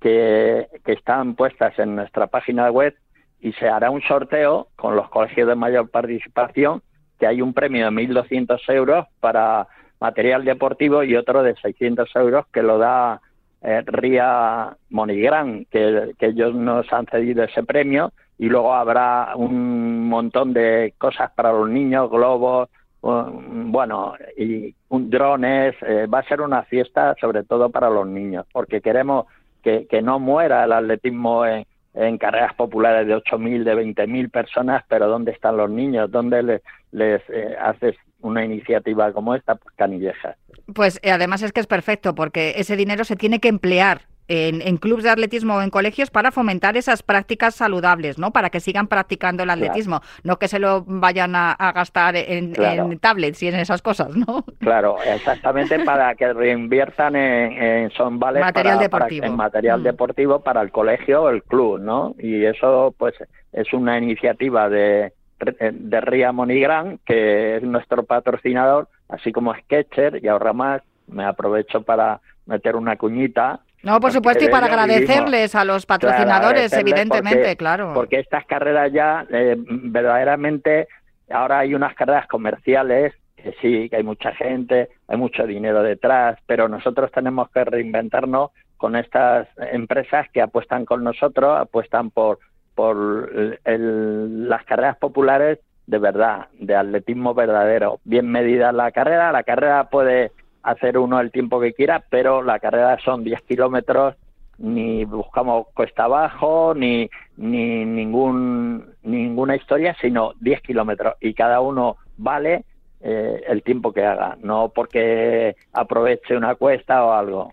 que, que están puestas en nuestra página web y se hará un sorteo con los colegios de mayor participación, que hay un premio de 1.200 euros para material deportivo y otro de 600 euros que lo da eh, Ría Monigran, que, ellos nos han cedido ese premio y luego habrá un montón de cosas para los niños, globos, bueno, y un, drones, eh, va a ser una fiesta sobre todo para los niños, porque queremos que, no muera el atletismo en, en carreras populares de 8.000, de 20.000 personas, pero ¿dónde están los niños? ¿Dónde les, les eh, haces una iniciativa como esta? Pues canillejas. Pues eh, además es que es perfecto, porque ese dinero se tiene que emplear en, en clubes de atletismo o en colegios para fomentar esas prácticas saludables, ¿no? Para que sigan practicando el atletismo, no que se lo vayan a, a gastar en, Claro. en tablets y en esas cosas, ¿no? Claro, exactamente para que reinviertan en, en son vales Material para- para- deportivo. en material Mm. deportivo para el colegio o el club, ¿no? Y eso, pues, es una iniciativa de de Ría Monigran, que es nuestro patrocinador, así como Sketcher y ahorra más. Me aprovecho para meter una cuñita. No, por supuesto, y para vivimos. agradecerles a los patrocinadores, evidentemente, porque- claro. Porque estas carreras ya, eh, verdaderamente, ahora hay unas carreras comerciales, que sí, que hay mucha gente, hay mucho dinero detrás, pero nosotros tenemos que reinventarnos con estas empresas que apuestan con nosotros, apuestan por, por el- las carreras populares de verdad, de atletismo verdadero. Bien medida la carrera, la carrera puede hacer uno el tiempo que quiera, pero la carrera son 10 kilómetros, ni buscamos cuesta abajo, ni, ni ningún, ninguna historia, sino 10 kilómetros y cada uno vale eh, el tiempo que haga, no porque aproveche una cuesta o algo.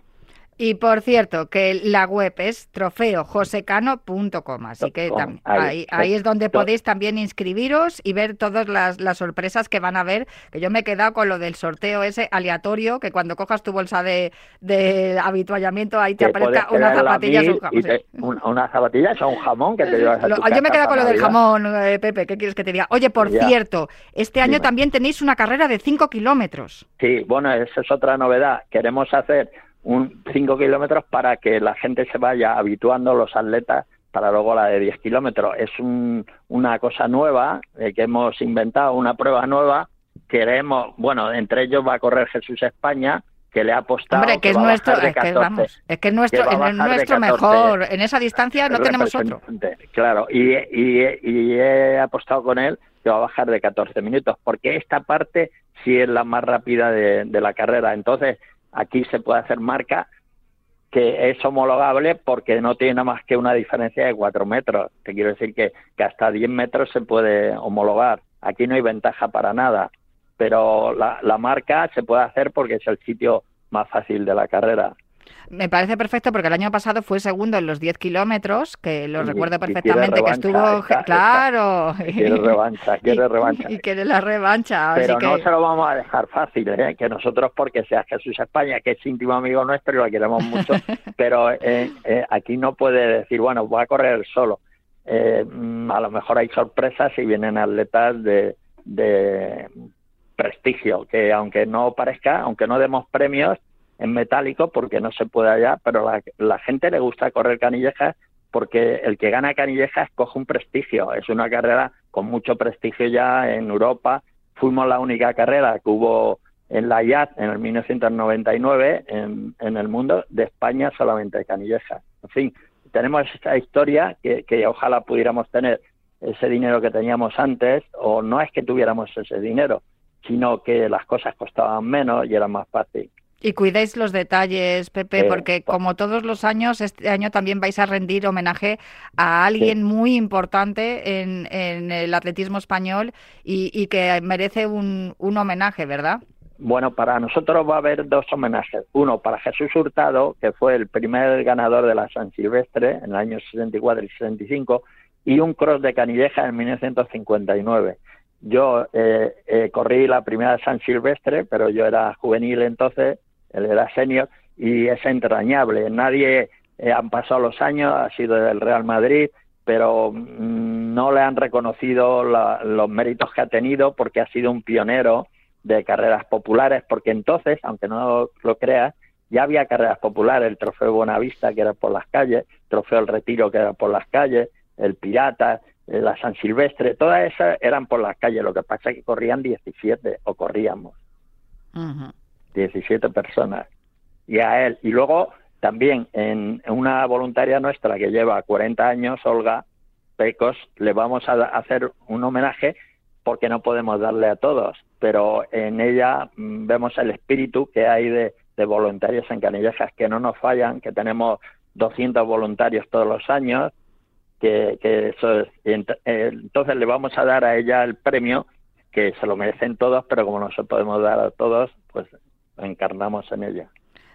Y por cierto, que la web es trofeojosecano.com, así que Com, tam- ahí, es donde podéis también inscribiros y ver todas las, las sorpresas que van a ver, que yo me he quedado con lo del sorteo ese aleatorio, que cuando cojas tu bolsa de, de habituallamiento ahí te aparezca puedes unas tener la zapatillas. mil un jamón, y sí. te- un- unas zapatillas o un jamón que te llevas a Lo- tu yo me he quedado con lo del jamón, eh, Pepe, ¿qué quieres que te diga? Oye, por Ya. cierto, este año Dime. también tenéis una carrera de 5 kilómetros. Sí, bueno, esa es otra novedad. Queremos hacer un 5 kilómetros para que la gente se vaya habituando, los atletas, para luego la de 10 kilómetros. Es un- una cosa nueva eh, que hemos inventado, una prueba nueva. Queremos, bueno, entre ellos va a correr Jesús España, que le ha apostado. Hombre, que es va a nuestro, es que 14. vamos, es que es nuestro, que va a en el bajar de nuestro 14. mejor, en esa distancia no tenemos otro. Claro, y, y, y he apostado con él que va a bajar de 14 minutos, porque esta parte sí es la más rápida de, de la carrera. Entonces, aquí se puede hacer marca que es homologable porque no tiene más que una diferencia de 4 metros. Te quiero decir que, que hasta 10 metros se puede homologar. Aquí no hay ventaja para nada, pero la, la marca se puede hacer porque es el sitio más fácil de la carrera. Me parece perfecto porque el año pasado fue segundo en los 10 kilómetros, que lo Y- recuerdo perfectamente, que estuvo, esta- claro. Quiere revancha, (laughs) quiere Y- revancha. Y quiere la revancha, Pero así no que... se lo vamos a dejar fácil, ¿eh? que nosotros, porque sea Jesús España, que es íntimo amigo nuestro y lo queremos mucho, (laughs) pero eh, eh, aquí no puede decir, bueno, voy a correr solo. eh, mm, a lo mejor hay sorpresas y vienen atletas de, de prestigio, que aunque no parezca, aunque no demos premios en metálico, porque no se puede allá, pero la, la gente le gusta correr canillejas porque el que gana canillejas coge un prestigio. Es una carrera con mucho prestigio ya en Europa. Fuimos la única carrera que hubo en la IAT en el 1999 en, en el mundo de España solamente canillejas. En fin, tenemos esta historia que, que ojalá pudiéramos tener ese dinero que teníamos antes, o no es que tuviéramos ese dinero, sino que las cosas costaban menos y era más fácil. Y cuidéis los detalles, Pepe, Eh, porque como todos los años, este año también vais a rendir homenaje a alguien muy importante en, en el atletismo español y, y que merece un, un homenaje, ¿verdad? Bueno, para nosotros va a haber dos homenajes. Uno para Jesús Hurtado, que fue el primer ganador de la San Silvestre en el año 64 y 65, y un cross de Canilleja en 1959. Yo eh, eh, corrí la primera San Silvestre, pero yo era juvenil entonces, él era senior, y es entrañable. Nadie, eh, han pasado los años, ha sido del Real Madrid, pero mm, no le han reconocido los méritos que ha tenido porque ha sido un pionero de carreras populares, porque entonces, aunque no lo creas, ya había carreras populares, el trofeo Buenavista que era por las calles, trofeo El Retiro que era por las calles, el Pirata, eh, la San Silvestre, todas esas eran por las calles, lo que pasa es que corrían 17 o corríamos. 17 personas y a él. Y luego también en una voluntaria nuestra que lleva 40 años, Olga Pecos, le vamos a hacer un homenaje porque no podemos darle a todos, pero en ella mm, vemos el espíritu que hay de, de voluntarios en Canillejas que no nos fallan, que tenemos 200 voluntarios todos los años, que, que eso es, ent- eh, entonces le vamos a dar a ella el premio que se lo merecen todos, pero como no se podemos dar a todos, pues encarnamos en ella.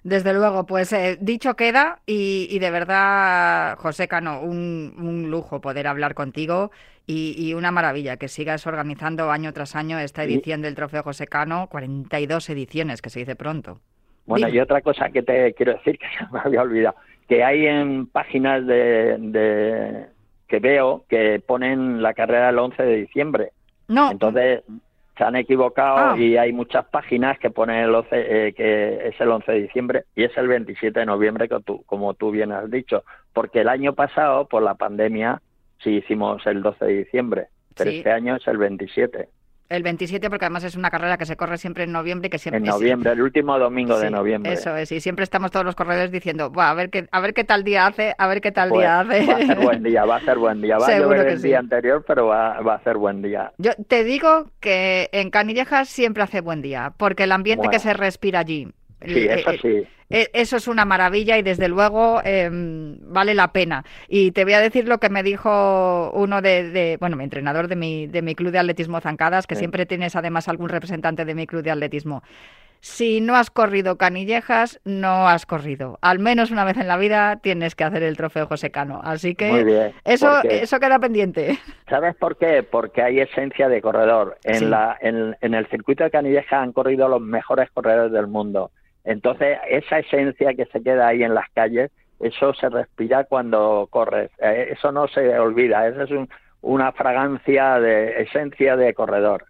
Desde luego, pues eh, dicho queda y, y de verdad, José Cano, un, un lujo poder hablar contigo y, y una maravilla que sigas organizando año tras año esta Y- edición del Trofeo José Cano, 42 ediciones, que se dice pronto. Bueno, Dime. y otra cosa que te quiero decir (laughs) que se me había olvidado, que hay en páginas de, de que veo que ponen la carrera el 11 de diciembre. No, Entonces se han equivocado Ah. y hay muchas páginas que ponen el 11, eh, que es el 11 de diciembre y es el 27 de noviembre, que tú- como tú bien has dicho. Porque el año pasado, por la pandemia, sí hicimos el 12 de diciembre, pero Sí. este año es el 27, el 27 porque además es una carrera que se corre siempre en noviembre, que siempre en noviembre, el último domingo de noviembre. Eso es, y siempre estamos todos los corredores diciendo, "Buah, a ver qué, a ver qué tal día hace, a ver qué tal Pues, día hace. Va a ser buen día, va a ser buen día. Va a (laughs) Seguro llover que el sí. día anterior, pero va, va a ser buen día. Yo te digo que en Canillejas siempre hace buen día, porque el ambiente que se respira allí. Sí, eh, eso eh, sí. eh, Eso es una maravilla y desde luego em, vale la pena. Y te voy a decir lo que me dijo uno de, de- bueno, mi entrenador de mi, de mi club de atletismo Zancadas, que Sí. siempre tienes además algún representante de mi club de atletismo. Si no has corrido canillejas, no has corrido. Al menos una vez en la vida tienes que hacer el trofeo José Cano. Así que Muy bien. eso, porque- eso queda pendiente. ¿Sabes por qué? Porque hay esencia de corredor. En, Sí. la, en, en el circuito de Canilleja han corrido los mejores corredores del mundo. Entonces, esa esencia que se queda ahí en las calles, eso se respira cuando corres. Eh, eso no se olvida. Esa es un- una fragancia de esencia de corredor.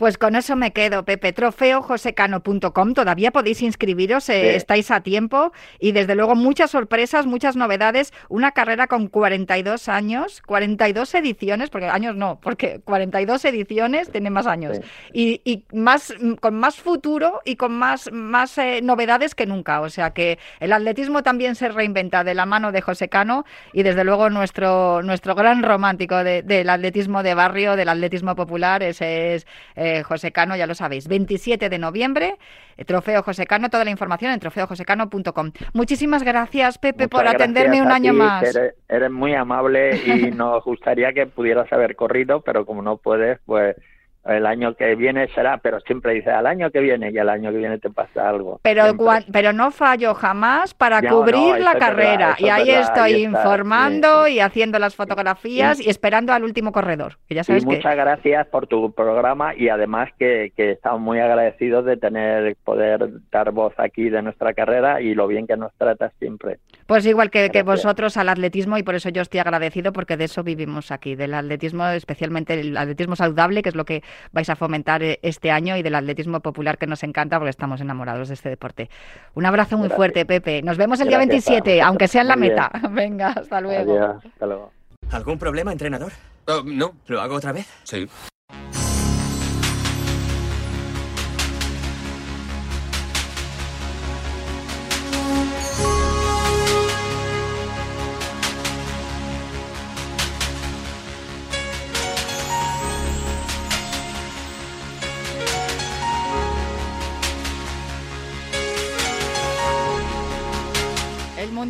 Pues con eso me quedo, Pepe. Trofeojosecano.com. Todavía podéis inscribiros, eh, Sí. estáis a tiempo. Y desde luego muchas sorpresas, muchas novedades. Una carrera con 42 años, 42 ediciones, porque años no, porque 42 ediciones tiene más años. Sí. Y, y más, mm, con más futuro y con más, más eh, novedades que nunca. O sea que el atletismo también se reinventa de la mano de José Cano y desde luego nuestro, nuestro gran romántico de- del atletismo de barrio, del atletismo popular, ese es eh, José Cano, ya lo sabéis. 27 de noviembre, eh, Trofeo José Cano, toda la información en trofeojosecano.com. Muchísimas gracias, Pepe, por atenderme un año ti, más. eres muy amable y (laughs) nos gustaría que pudieras haber corrido, pero como no puedes, pues el año que viene será, pero siempre dice al año que viene y al año que viene te pasa algo. Pero, pero no fallo jamás para no, cubrir la verdad, carrera. y ahí verdad, estoy ahí informando sí, y haciendo las fotografías Sí. y esperando al último corredor. Que ya sabes y que muchas gracias por tu programa y además que, que estamos muy agradecidos de tener poder dar voz aquí de nuestra carrera y lo bien que nos tratas siempre. Pues igual que, vosotros al atletismo y por eso yo estoy agradecido porque de eso vivimos aquí, del atletismo, especialmente el atletismo saludable, que es lo que vais a fomentar eh, este año y del atletismo popular que nos encanta porque estamos enamorados de este deporte. Un abrazo muy Gracias. fuerte, Pepe. Nos vemos el día Gracias a 27, vosotros. aunque sea en la Muy bien. meta. (laughs) Venga, hasta luego. Adiós, hasta luego. ¿Algún problema, entrenador? Oh, no, ¿Lo hago otra vez? sí.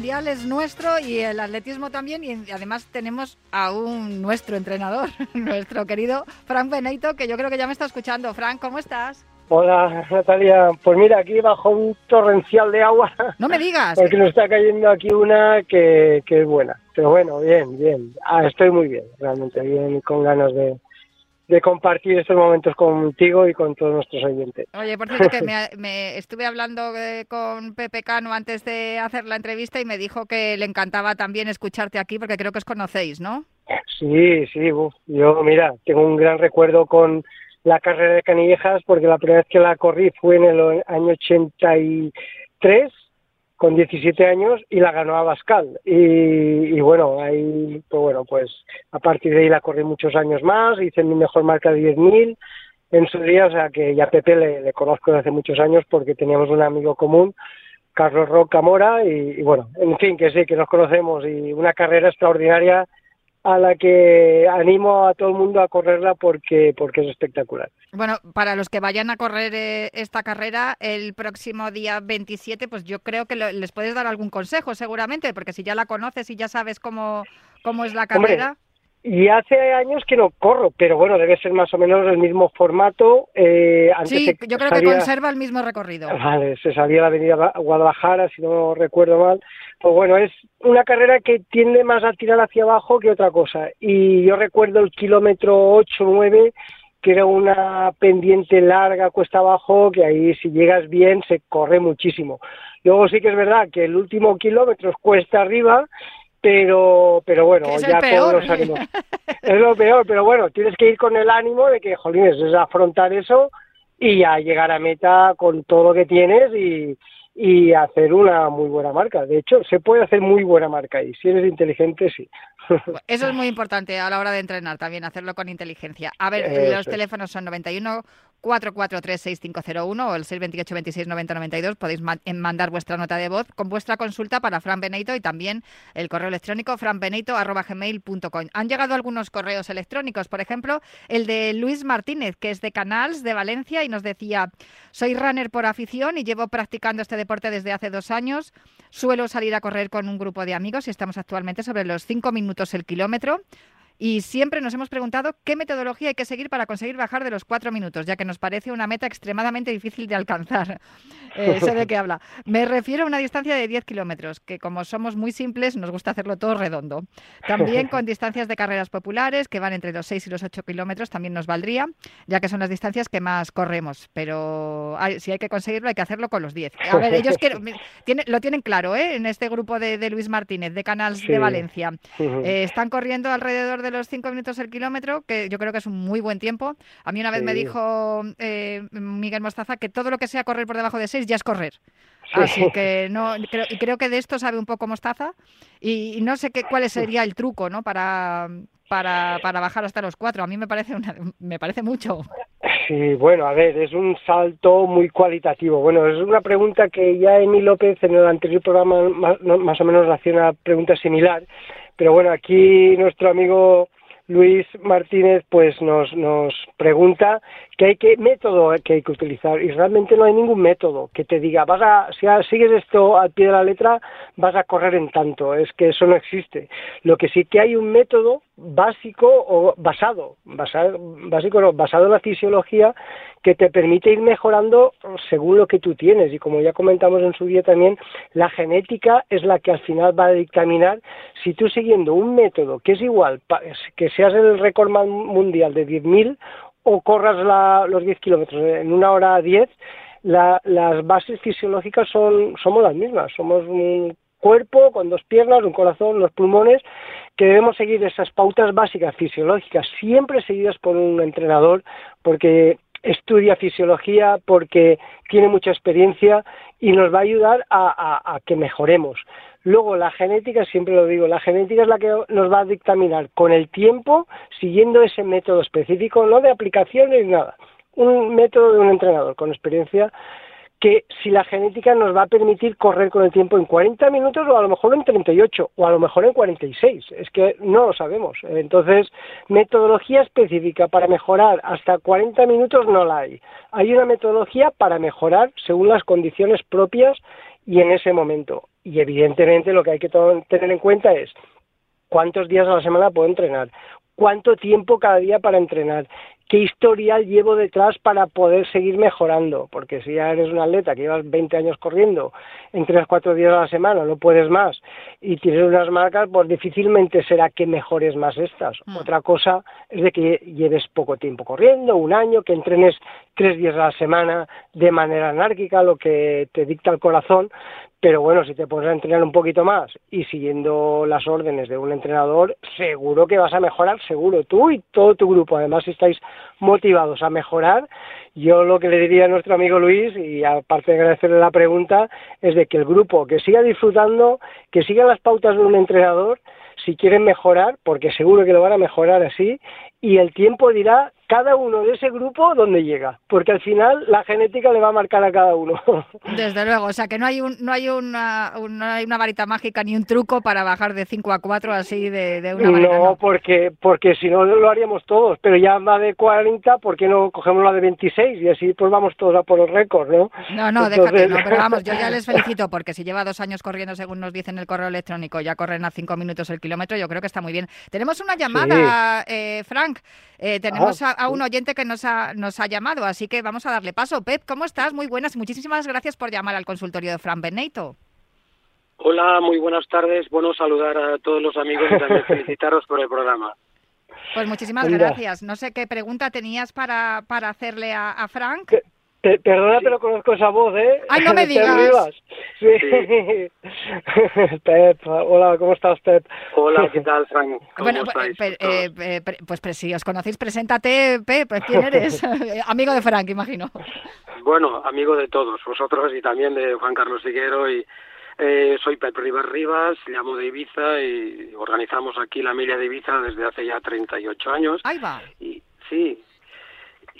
Mundial es nuestro y el atletismo también y además tenemos a un nuestro entrenador, (laughs) nuestro querido Frank Beneito, que yo creo que ya me está escuchando. Frank, ¿cómo estás? Hola Natalia, pues mira, aquí bajo un torrencial de agua, No me digas. porque nos está cayendo aquí una que, que es buena. Pero bueno, bien, bien. Ah, estoy muy bien, realmente bien, con ganas de, de compartir estos momentos contigo y con todos nuestros oyentes. Oye, por cierto, que (laughs) me, me estuve hablando eh, con Pepe Cano antes de hacer la entrevista y me dijo que le encantaba también escucharte aquí porque creo que os conocéis, ¿no? Sí, sí, uf. yo mira, tengo un gran recuerdo con la carrera de Canillejas porque la primera vez que la corrí fue en el año 83 con 17 años y la ganó Abascal y, y bueno, ahí pues bueno, pues a partir de ahí la corrí muchos años más, hice mi mejor marca de 10.000 en su día, o sea que ya Pepe le, conozco desde hace muchos años porque teníamos un amigo común Carlos Roca Mora y, y bueno, en fin, que sí, que nos conocemos y una carrera extraordinaria a la que animo a todo el mundo a correrla porque porque es espectacular. Bueno, para los que vayan a correr eh, esta carrera el próximo día 27, pues yo creo que lo- les puedes dar algún consejo seguramente, porque si ya la conoces y ya sabes cómo, cómo es la Hombre, carrera. Y hace años que no corro, pero bueno, debe ser más o menos el mismo formato. Eh, antes Sí, yo creo que conserva el mismo recorrido. Vale, se salía la avenida Gua- Guadalajara, si no recuerdo mal. Pues bueno, es una carrera que tiende más a tirar hacia abajo que otra cosa. Y yo recuerdo el kilómetro 8, 9, que era una pendiente larga, cuesta abajo, que ahí si llegas bien se corre muchísimo. Luego sí que es verdad que el último kilómetro es cuesta arriba, pero pero bueno, ya todos los ánimos. (laughs) Es lo peor, pero bueno, tienes que ir con el ánimo de que, jolines, es afrontar eso y ya llegar a meta con todo lo que tienes y, y hacer una muy buena marca. De hecho, se puede hacer muy buena marca y si eres inteligente, sí. Eso es muy importante a la hora de entrenar también, hacerlo con inteligencia. A ver, Eso los teléfonos son 91 443 6501 o el 628 26 90 92. Podéis ma- en mandar vuestra nota de voz con vuestra consulta para Fran Benito y también el correo electrónico franbenito.gmail.com. Han llegado algunos correos electrónicos, por ejemplo, el de Luis Martínez, que es de Canals de Valencia y nos decía, soy runner por afición y llevo practicando este deporte desde hace dos años. Suelo salir a correr con un grupo de amigos y estamos actualmente sobre los cinco minutos el kilómetro. Y siempre nos hemos preguntado qué metodología hay que seguir para conseguir bajar de los cuatro minutos, ya que nos parece una meta extremadamente difícil de alcanzar. (laughs) Eh, sé de qué habla. Me refiero a una distancia de 10 kilómetros, que como somos muy simples, nos gusta hacerlo todo redondo. También con (laughs) distancias de carreras populares, que van entre los 6 y los 8 kilómetros, también nos valdría, ya que son las distancias que más corremos. Pero hay- si hay que conseguirlo, hay que hacerlo con los 10. A ver, ellos (laughs) tiene- lo tienen claro, ¿eh? En este grupo de, de Luis Martínez, de Canals Sí. de Valencia. Eh, están corriendo alrededor de los 5 minutos el kilómetro, que yo creo que es un muy buen tiempo. A mí una vez me dijo eh, Miguel Mostaza que todo lo que sea correr por debajo de 6 ya es correr. Sí. Así que (laughs) no creo, y creo que de esto sabe un poco Mostaza y, y no sé qué cuál sería el truco, ¿no? Para para, para bajar hasta los 4. A mí me parece una, me parece mucho. Sí, bueno, a ver, es un salto muy cualitativo. Bueno, es una pregunta que ya Emi López en el anterior programa más, más o menos hacía una pregunta similar, pero bueno, aquí nuestro amigo Luis Martínez pues nos, nos pregunta que hay que método que hay que utilizar y realmente no hay ningún método que te diga vas a si sigues esto al pie de la letra vas a correr en tanto es que eso no existe. Lo que sí que hay un método básico o basado basado básico no, basado en la fisiología que te permite ir mejorando según lo que tú tienes. Y como ya comentamos en su día también la genética es la que al final va a dictaminar si tú siguiendo un método que es igual que seas el récord mundial de 10.000 o corras la- los 10 kilómetros en una hora 10, la- las bases fisiológicas son somos las mismas. Somos un cuerpo con dos piernas, un corazón, unos pulmones, que debemos seguir esas pautas básicas fisiológicas, siempre seguidas por un entrenador, porque estudia fisiología, porque tiene mucha experiencia y nos va a ayudar a que mejoremos. Luego, la genética, siempre lo digo, la genética es la que nos va a dictaminar con el tiempo, siguiendo ese método específico, no de aplicaciones nada, un método de un entrenador con experiencia que si la genética nos va a permitir correr con el tiempo en 40 minutos o a lo mejor en 38 o a lo mejor en 46, es que no lo sabemos. Entonces, metodología específica para mejorar hasta 40 minutos no la hay. Hay una metodología para mejorar según las condiciones propias y en ese momento. Y evidentemente lo que hay que tener en cuenta es cuántos días a la semana puedo entrenar, cuánto tiempo cada día para entrenar, qué historial llevo detrás para poder seguir mejorando, porque si ya eres un atleta que llevas 20 años corriendo, entrenas cuatro días a la semana, no puedes más, y tienes unas marcas, pues difícilmente será que mejores más estas. Otra cosa es de que lleves poco tiempo corriendo, un año, que entrenes tres días a la semana de manera anárquica, lo que te dicta el corazón, pero bueno, si te pones a entrenar un poquito más y siguiendo las órdenes de un entrenador, seguro que vas a mejorar, seguro tú y todo tu grupo. Además, si estáis motivados a mejorar, yo lo que le diría a nuestro amigo Luis, y aparte de agradecerle la pregunta, es de que el grupo que siga disfrutando, que siga las pautas de un entrenador, si quieren mejorar, porque seguro que lo van a mejorar así, y el tiempo dirá cada uno de ese grupo dónde llega, porque al final la genética le va a marcar a cada uno. (laughs) Desde luego, o sea que no hay un, no hay una, un- no hay una varita mágica ni un truco para bajar de 5 a 4 así de, de una manera. No, porque porque si no lo haríamos todos, pero ya va de 40, ¿por qué no cogemos la de 26 y así pues vamos todos a por los récords, ¿no? No, no, Entonces- déjate, no, pero vamos, yo ya les felicito (laughs) porque si lleva dos años corriendo, según nos dicen el correo electrónico, ya corren a cinco minutos el kilómetro, yo creo que está muy bien. Tenemos una llamada, eh, Frank, eh, tenemos a, a un oyente que nos ha, nos ha llamado, así que vamos a darle paso. Pep, ¿cómo estás? Muy buenas, muchísimas gracias por llamar al consultorio de Fran Benito. Hola, muy buenas tardes. Bueno, saludar a todos los amigos y también (laughs) felicitaros por el programa. Pues muchísimas Mira. gracias. No sé qué pregunta tenías para, para hacerle a, a Frank. Pe- perdona, pero conozco esa voz, ¿eh? Ay, no me (laughs) digas. Rivas. Sí. (laughs) Pep, hola, ¿cómo estás, Pep? Hola, (laughs) ¿qué tal, Frank? ¿Cómo Bueno, estáis? pe- eh, eh, pre- pues pre- si os conocéis, preséntate, Pep. ¿Quién eres? Amigo de Frank, imagino. Bueno, amigo de todos vosotros y también de Juan Carlos Figuero y eh, soy Pep Rivas Rivas, llamo de Ibiza y organizamos aquí la milla de Ibiza desde hace ya 38 años. Ahí va. Y, sí,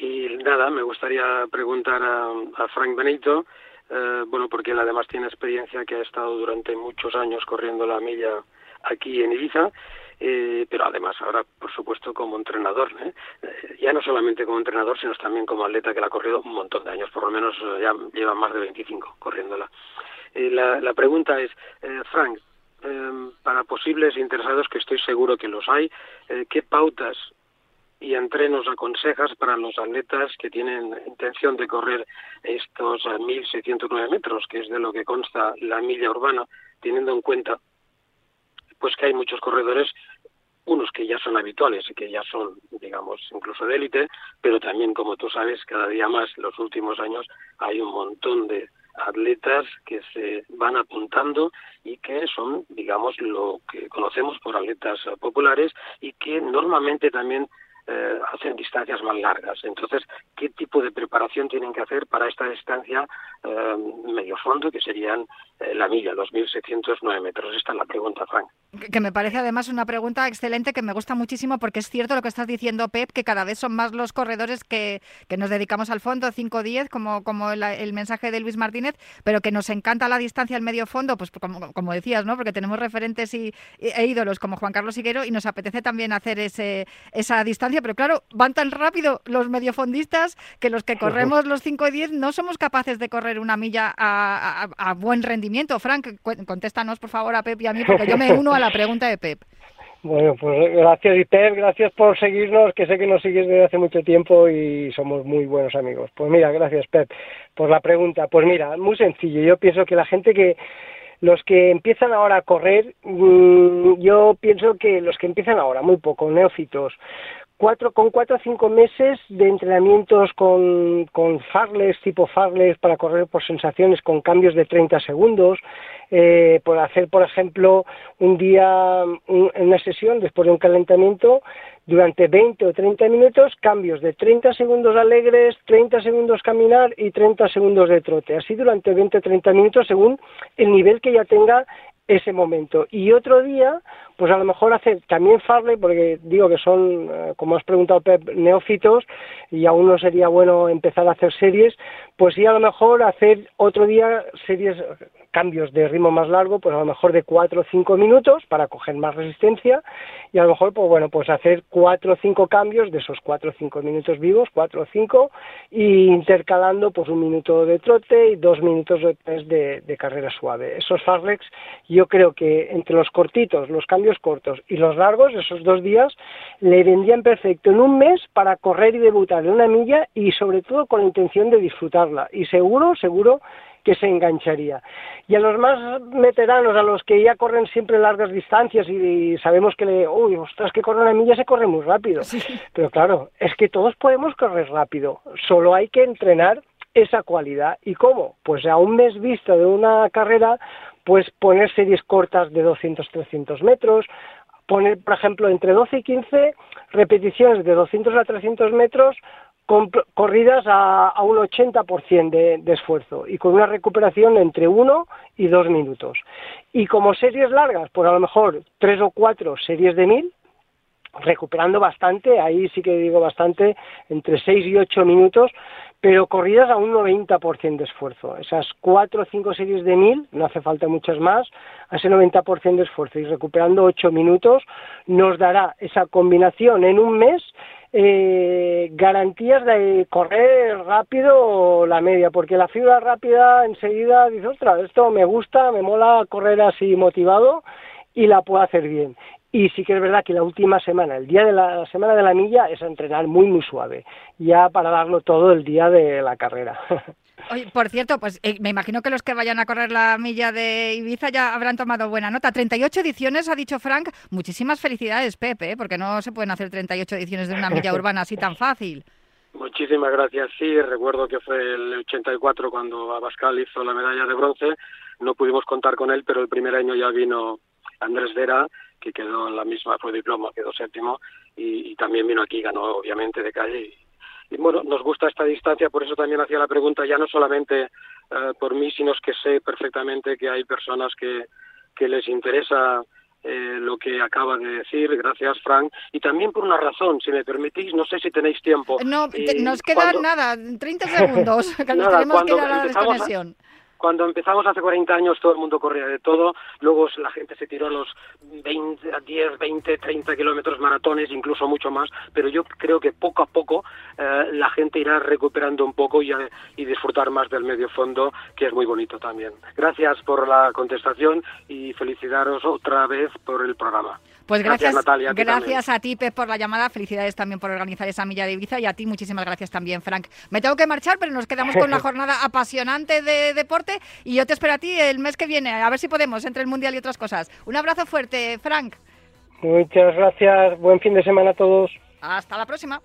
y nada, me gustaría preguntar a, Frank Benito, eh, bueno, porque él además tiene experiencia que ha estado durante muchos años corriendo la milla aquí en Ibiza, eh, pero además ahora, por supuesto, como entrenador, ¿eh? Eh, ya no solamente como entrenador, sino también como atleta que la ha corrido un montón de años, por lo menos ya lleva más de 25 corriéndola. La, la pregunta es, Frank, para posibles interesados, que estoy seguro que los hay, ¿qué pautas y entrenos aconsejas para los atletas que tienen intención de correr estos eh, 1.609 metros, que es de lo que consta la milla urbana, teniendo en cuenta pues que hay muchos corredores, unos que ya son habituales y que ya son, digamos, incluso de élite, pero también, como tú sabes, cada día más, los últimos años, hay un montón de atletas que se van apuntando y que son, digamos, lo que conocemos por atletas eh, populares y que normalmente también eh, hacen distancias más largas. Entonces, ¿qué tipo de preparación tienen que hacer para esta distancia eh, medio fondo, que serían eh, la milla, los 1.609 metros? Esta es la pregunta, Frank. Que- me parece además una pregunta excelente que me gusta muchísimo porque es cierto lo que estás diciendo, Pep, que cada vez son más los corredores que, que nos dedicamos al fondo 5-10, como, como el, el mensaje de Luis Martínez, pero que nos encanta la distancia al medio fondo, pues como, como decías, ¿no? Porque tenemos referentes y, e ídolos como Juan Carlos Higuero y nos apetece también hacer ese, esa distancia distancia, pero claro, van tan rápido los mediofondistas que los que corremos los 5 y 10 no somos capaces de correr una milla a, a- a buen rendimiento. Frank, contéstanos por favor a Pep y a mí, porque yo me uno a la pregunta de Pep. (laughs) Bueno, pues gracias, Iter, gracias por seguirnos, que sé que nos sigues desde hace mucho tiempo y somos muy buenos amigos. Pues mira, gracias, Pep, por la pregunta. Pues mira, muy sencillo. Yo pienso que la gente que, los que empiezan ahora a correr, mm, yo pienso que los que empiezan ahora, muy poco, neófitos, cuatro, con cuatro o cinco meses de entrenamientos con, con farles, tipo farles, para correr por sensaciones con cambios de 30 segundos, eh, por hacer, por ejemplo, un día, un- una sesión, después de un calentamiento, durante 20 o 30 minutos, cambios de 30 segundos alegres, 30 segundos caminar y 30 segundos de trote. Así durante 20 o 30 minutos según el nivel que ya tenga ese momento. Y otro día, pues a lo mejor hacer también farley, porque digo que son, eh, como has preguntado, Pep, neófitos, y aún no sería bueno empezar a hacer series, pues sí a lo mejor hacer otro día series, cambios de ritmo más largo, pues a lo mejor de cuatro o cinco minutos para coger más resistencia, y a lo mejor, pues bueno, pues hacer cuatro o cinco cambios de esos cuatro o cinco minutos vivos, cuatro o cinco, y intercalando pues un minuto de trote y dos minutos de, test de, de carrera suave. Esos farlex, yo creo que entre los cortitos, los cambios cortos y los largos, esos dos días, le vendrían perfecto en un mes para correr y debutar en una milla y sobre todo con la intención de disfrutarla. Y seguro, seguro que se engancharía. Y a los más veteranos, a los que ya corren siempre largas distancias y, sabemos que, le, uy, ostras, que correr una milla se corre muy rápido. Pero claro, es que todos podemos correr rápido, solo hay que entrenar esa cualidad. ¿Y cómo? Pues a un mes vista de una carrera, pues poner series cortas de 200-300 metros, poner, por ejemplo, entre 12 y 15 repeticiones de 200 a 300 metros con corridas a, a un 80% de, de esfuerzo y con una recuperación entre 1 y 2 minutos. Y como series largas, pues a lo mejor 3 o 4 series de 1000, recuperando bastante, ahí sí que digo bastante, entre 6 y 8 minutos, pero corridas a un 90% de esfuerzo. Esas 4 o 5 series de 1000, no hace falta muchas más, a ese 90% de esfuerzo y recuperando 8 minutos, nos dará esa combinación en un mes eh, garantías de correr rápido la media, porque la fibra rápida enseguida dice, ostras, esto me gusta, me mola correr así motivado y la puedo hacer bien. Y sí que es verdad que la última semana, el día de la semana de la milla, es entrenar muy, muy suave, ya para darlo todo el día de la carrera. (laughs) Oye, por cierto, pues eh, me imagino que los que vayan a correr la milla de Ibiza ya habrán tomado buena nota. 38 ediciones, ha dicho Frank. Muchísimas felicidades, Pepe, porque no se pueden hacer 38 ediciones de una milla (laughs) urbana así tan fácil. Muchísimas gracias. Sí, recuerdo que fue el 84 cuando Abascal hizo la medalla de bronce. No pudimos contar con él, pero el primer año ya vino Andrés Vera, que quedó en la misma, fue diploma, quedó séptimo, y, y también vino aquí, ganó obviamente de calle. Y, y bueno, nos gusta esta distancia, por eso también hacía la pregunta, ya no solamente eh, por mí, sino que sé perfectamente que hay personas que, que les interesa eh, lo que acaba de decir, gracias Frank, y también por una razón, si me permitís, no sé si tenéis tiempo. No, te- nos queda cuando- nada, 30 segundos, (laughs) que nos tenemos que ir a la a- desconexión. Cuando empezamos hace 40 años todo el mundo corría de todo, luego la gente se tiró a los 20, a 10, 20, 30 kilómetros maratones, incluso mucho más, pero yo creo que poco a poco eh, la gente irá recuperando un poco y, y disfrutar más del medio fondo, que es muy bonito también. Gracias por la contestación y felicitaros otra vez por el programa. Pues gracias, Natalia. a ti gracias a ti, Pep, por la llamada. Felicidades también por organizar esa milla de Ibiza y a ti muchísimas gracias también, Frank. Me tengo que marchar, pero nos quedamos con una (laughs) jornada apasionante de deporte y yo te espero a ti el mes que viene, a ver si podemos entre el Mundial y otras cosas. Un abrazo fuerte, Frank. Muchas gracias, buen fin de semana a todos. Hasta la próxima.